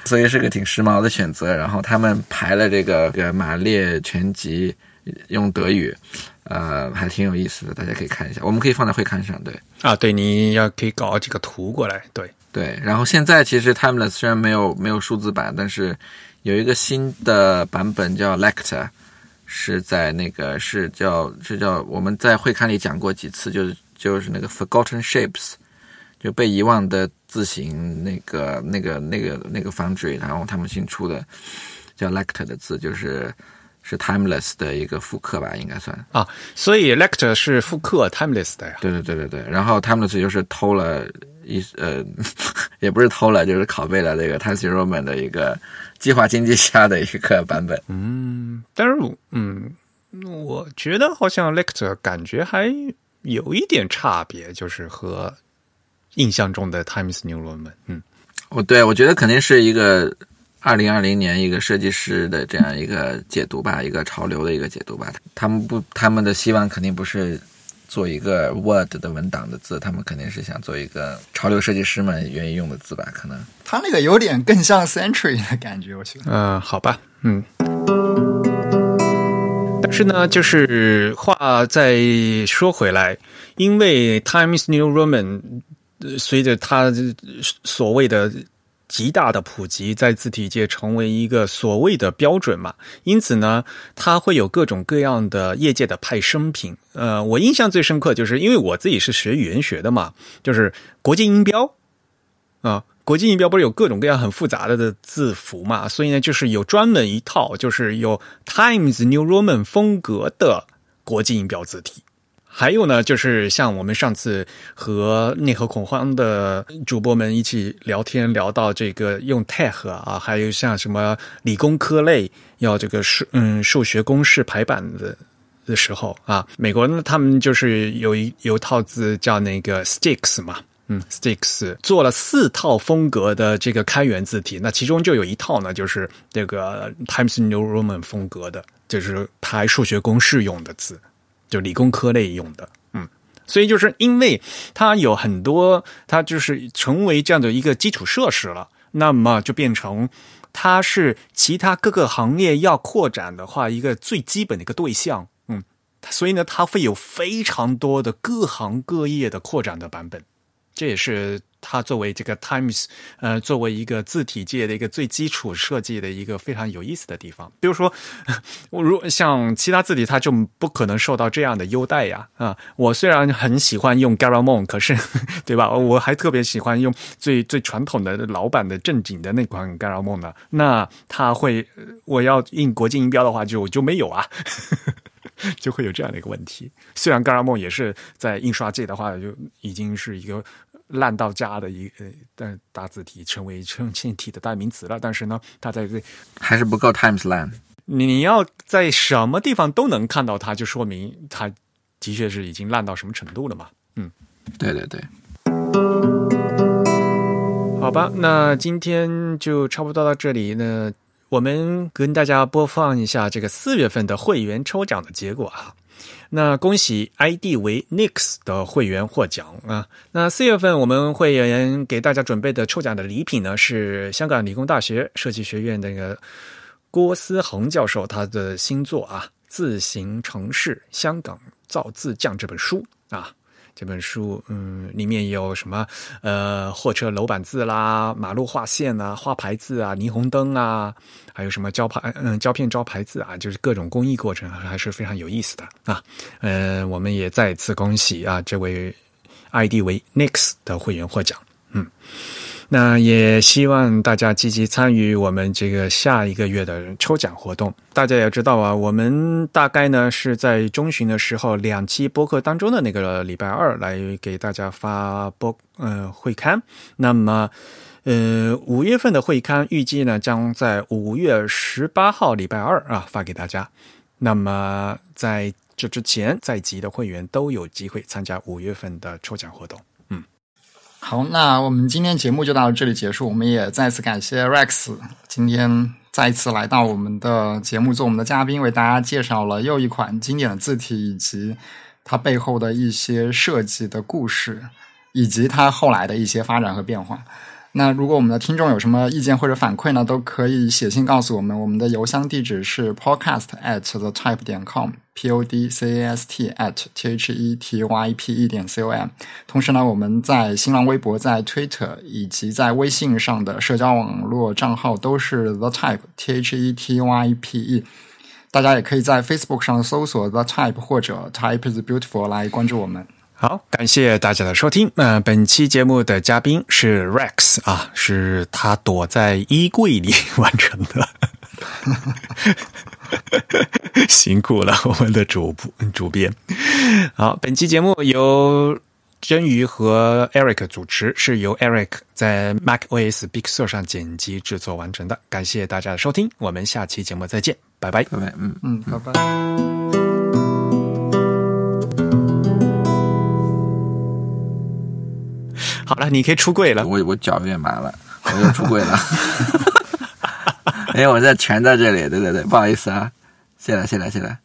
所以是个挺时髦的选择。然后他们排了这个个马列全集用德语，呃，还挺有意思的，大家可以看一下。我们可以放在会刊上，对啊，对，你要可以搞几个图过来，对。对，然后现在其实 Timeless 虽然没有没有数字版，但是有一个新的版本叫 Lecter，是在那个是叫是叫我们在会刊里讲过几次，就是就是那个 Forgotten Shapes，就被遗忘的字形那个那个那个那个 Foundry，然后他们新出的叫 Lecter 的字，就是是 Timeless 的一个复刻吧，应该算啊，所以 Lecter 是复刻 Timeless 的呀。对对对对对，然后 Timeless 就是偷了。一呃，也不是偷了，就是拷贝了这个 Times New Roman 的一个计划经济下的一个版本。嗯，但是嗯，我觉得好像 Lecter 感觉还有一点差别，就是和印象中的 Times New Roman。嗯，我对我觉得肯定是一个二零二零年一个设计师的这样一个解读吧，一个潮流的一个解读吧。他们不，他们的希望肯定不是。做一个 Word 的文档的字，他们肯定是想做一个潮流设计师们愿意用的字吧？可能他那个有点更像 Century 的感觉，我觉得。嗯，好吧，嗯。但是呢，就是话再说回来，因为 Times New Roman 随着它所谓的。极大的普及，在字体界成为一个所谓的标准嘛，因此呢，它会有各种各样的业界的派生品。呃，我印象最深刻，就是因为我自己是学语言学的嘛，就是国际音标啊，国际音标不是有各种各样很复杂的的字符嘛，所以呢，就是有专门一套，就是有 Times New Roman 风格的国际音标字体。还有呢，就是像我们上次和内核恐慌的主播们一起聊天，聊到这个用 tech 啊，还有像什么理工科类要这个数嗯数学公式排版的的时候啊，美国呢他们就是有一有套字叫那个 sticks 嘛，嗯 sticks 做了四套风格的这个开源字体，那其中就有一套呢，就是这个 Times New Roman 风格的，就是排数学公式用的字。就理工科类用的，嗯，所以就是因为它有很多，它就是成为这样的一个基础设施了，那么就变成它是其他各个行业要扩展的话一个最基本的一个对象，嗯，所以呢，它会有非常多的各行各业的扩展的版本，这也是。它作为这个 Times，呃，作为一个字体界的一个最基础设计的一个非常有意思的地方。比如说，我如像其他字体，它就不可能受到这样的优待呀。啊，我虽然很喜欢用 Garamond，可是，对吧？我还特别喜欢用最最传统的老版的正经的那款 Garamond 呢。那它会，我要印国际音标的话，就就没有啊，就会有这样的一个问题。虽然 Garamond 也是在印刷界的话，就已经是一个。烂到家的一个但大字体成为成现体的代名词了，但是呢，它在这还是不够 Times 烂。你要在什么地方都能看到它，就说明它的确是已经烂到什么程度了嘛？嗯，对对对。好吧，那今天就差不多到这里。呢我们跟大家播放一下这个四月份的会员抽奖的结果啊。那恭喜 ID 为 Nix 的会员获奖啊！那四月份我们会员给大家准备的抽奖的礼品呢，是香港理工大学设计学院那个郭思恒教授他的新作啊，《自行城市：香港造字匠》这本书啊。这本书，嗯，里面有什么？呃，货车楼板字啦，马路画线啊，画牌字啊，霓虹灯啊，还有什么胶牌，嗯，胶片招牌字啊，就是各种工艺过程，还是非常有意思的啊。嗯，我们也再次恭喜啊，这位 ID 为 Nix 的会员获奖，嗯。那也希望大家积极参与我们这个下一个月的抽奖活动。大家也知道啊，我们大概呢是在中旬的时候，两期播客当中的那个礼拜二来给大家发播呃会刊。那么呃五月份的会刊预计呢将在五月十八号礼拜二啊发给大家。那么在这之前在籍的会员都有机会参加五月份的抽奖活动。好，那我们今天节目就到这里结束。我们也再次感谢 Rex 今天再一次来到我们的节目做我们的嘉宾，为大家介绍了又一款经典的字体以及它背后的一些设计的故事，以及它后来的一些发展和变化。那如果我们的听众有什么意见或者反馈呢，都可以写信告诉我们。我们的邮箱地址是 podcast at the type 点 com，p o d c a s t at t h e t y p e 点 c o m。同时呢，我们在新浪微博、在 Twitter 以及在微信上的社交网络账号都是 the type t h e t y p e。大家也可以在 Facebook 上搜索 the type 或者 type is beautiful 来关注我们。好，感谢大家的收听。那本期节目的嘉宾是 Rex 啊，是他躲在衣柜里完成的，辛苦了我们的主播主编。好，本期节目由真鱼和 Eric 主持，是由 Eric 在 Mac OS Big Sur 上剪辑制作完成的。感谢大家的收听，我们下期节目再见，拜拜。拜拜，嗯。嗯，拜拜。好了，你可以出柜了。我我脚有点麻了，我又出柜了。因 为我这全在这里，对对对，不好意思啊，谢了谢了谢了。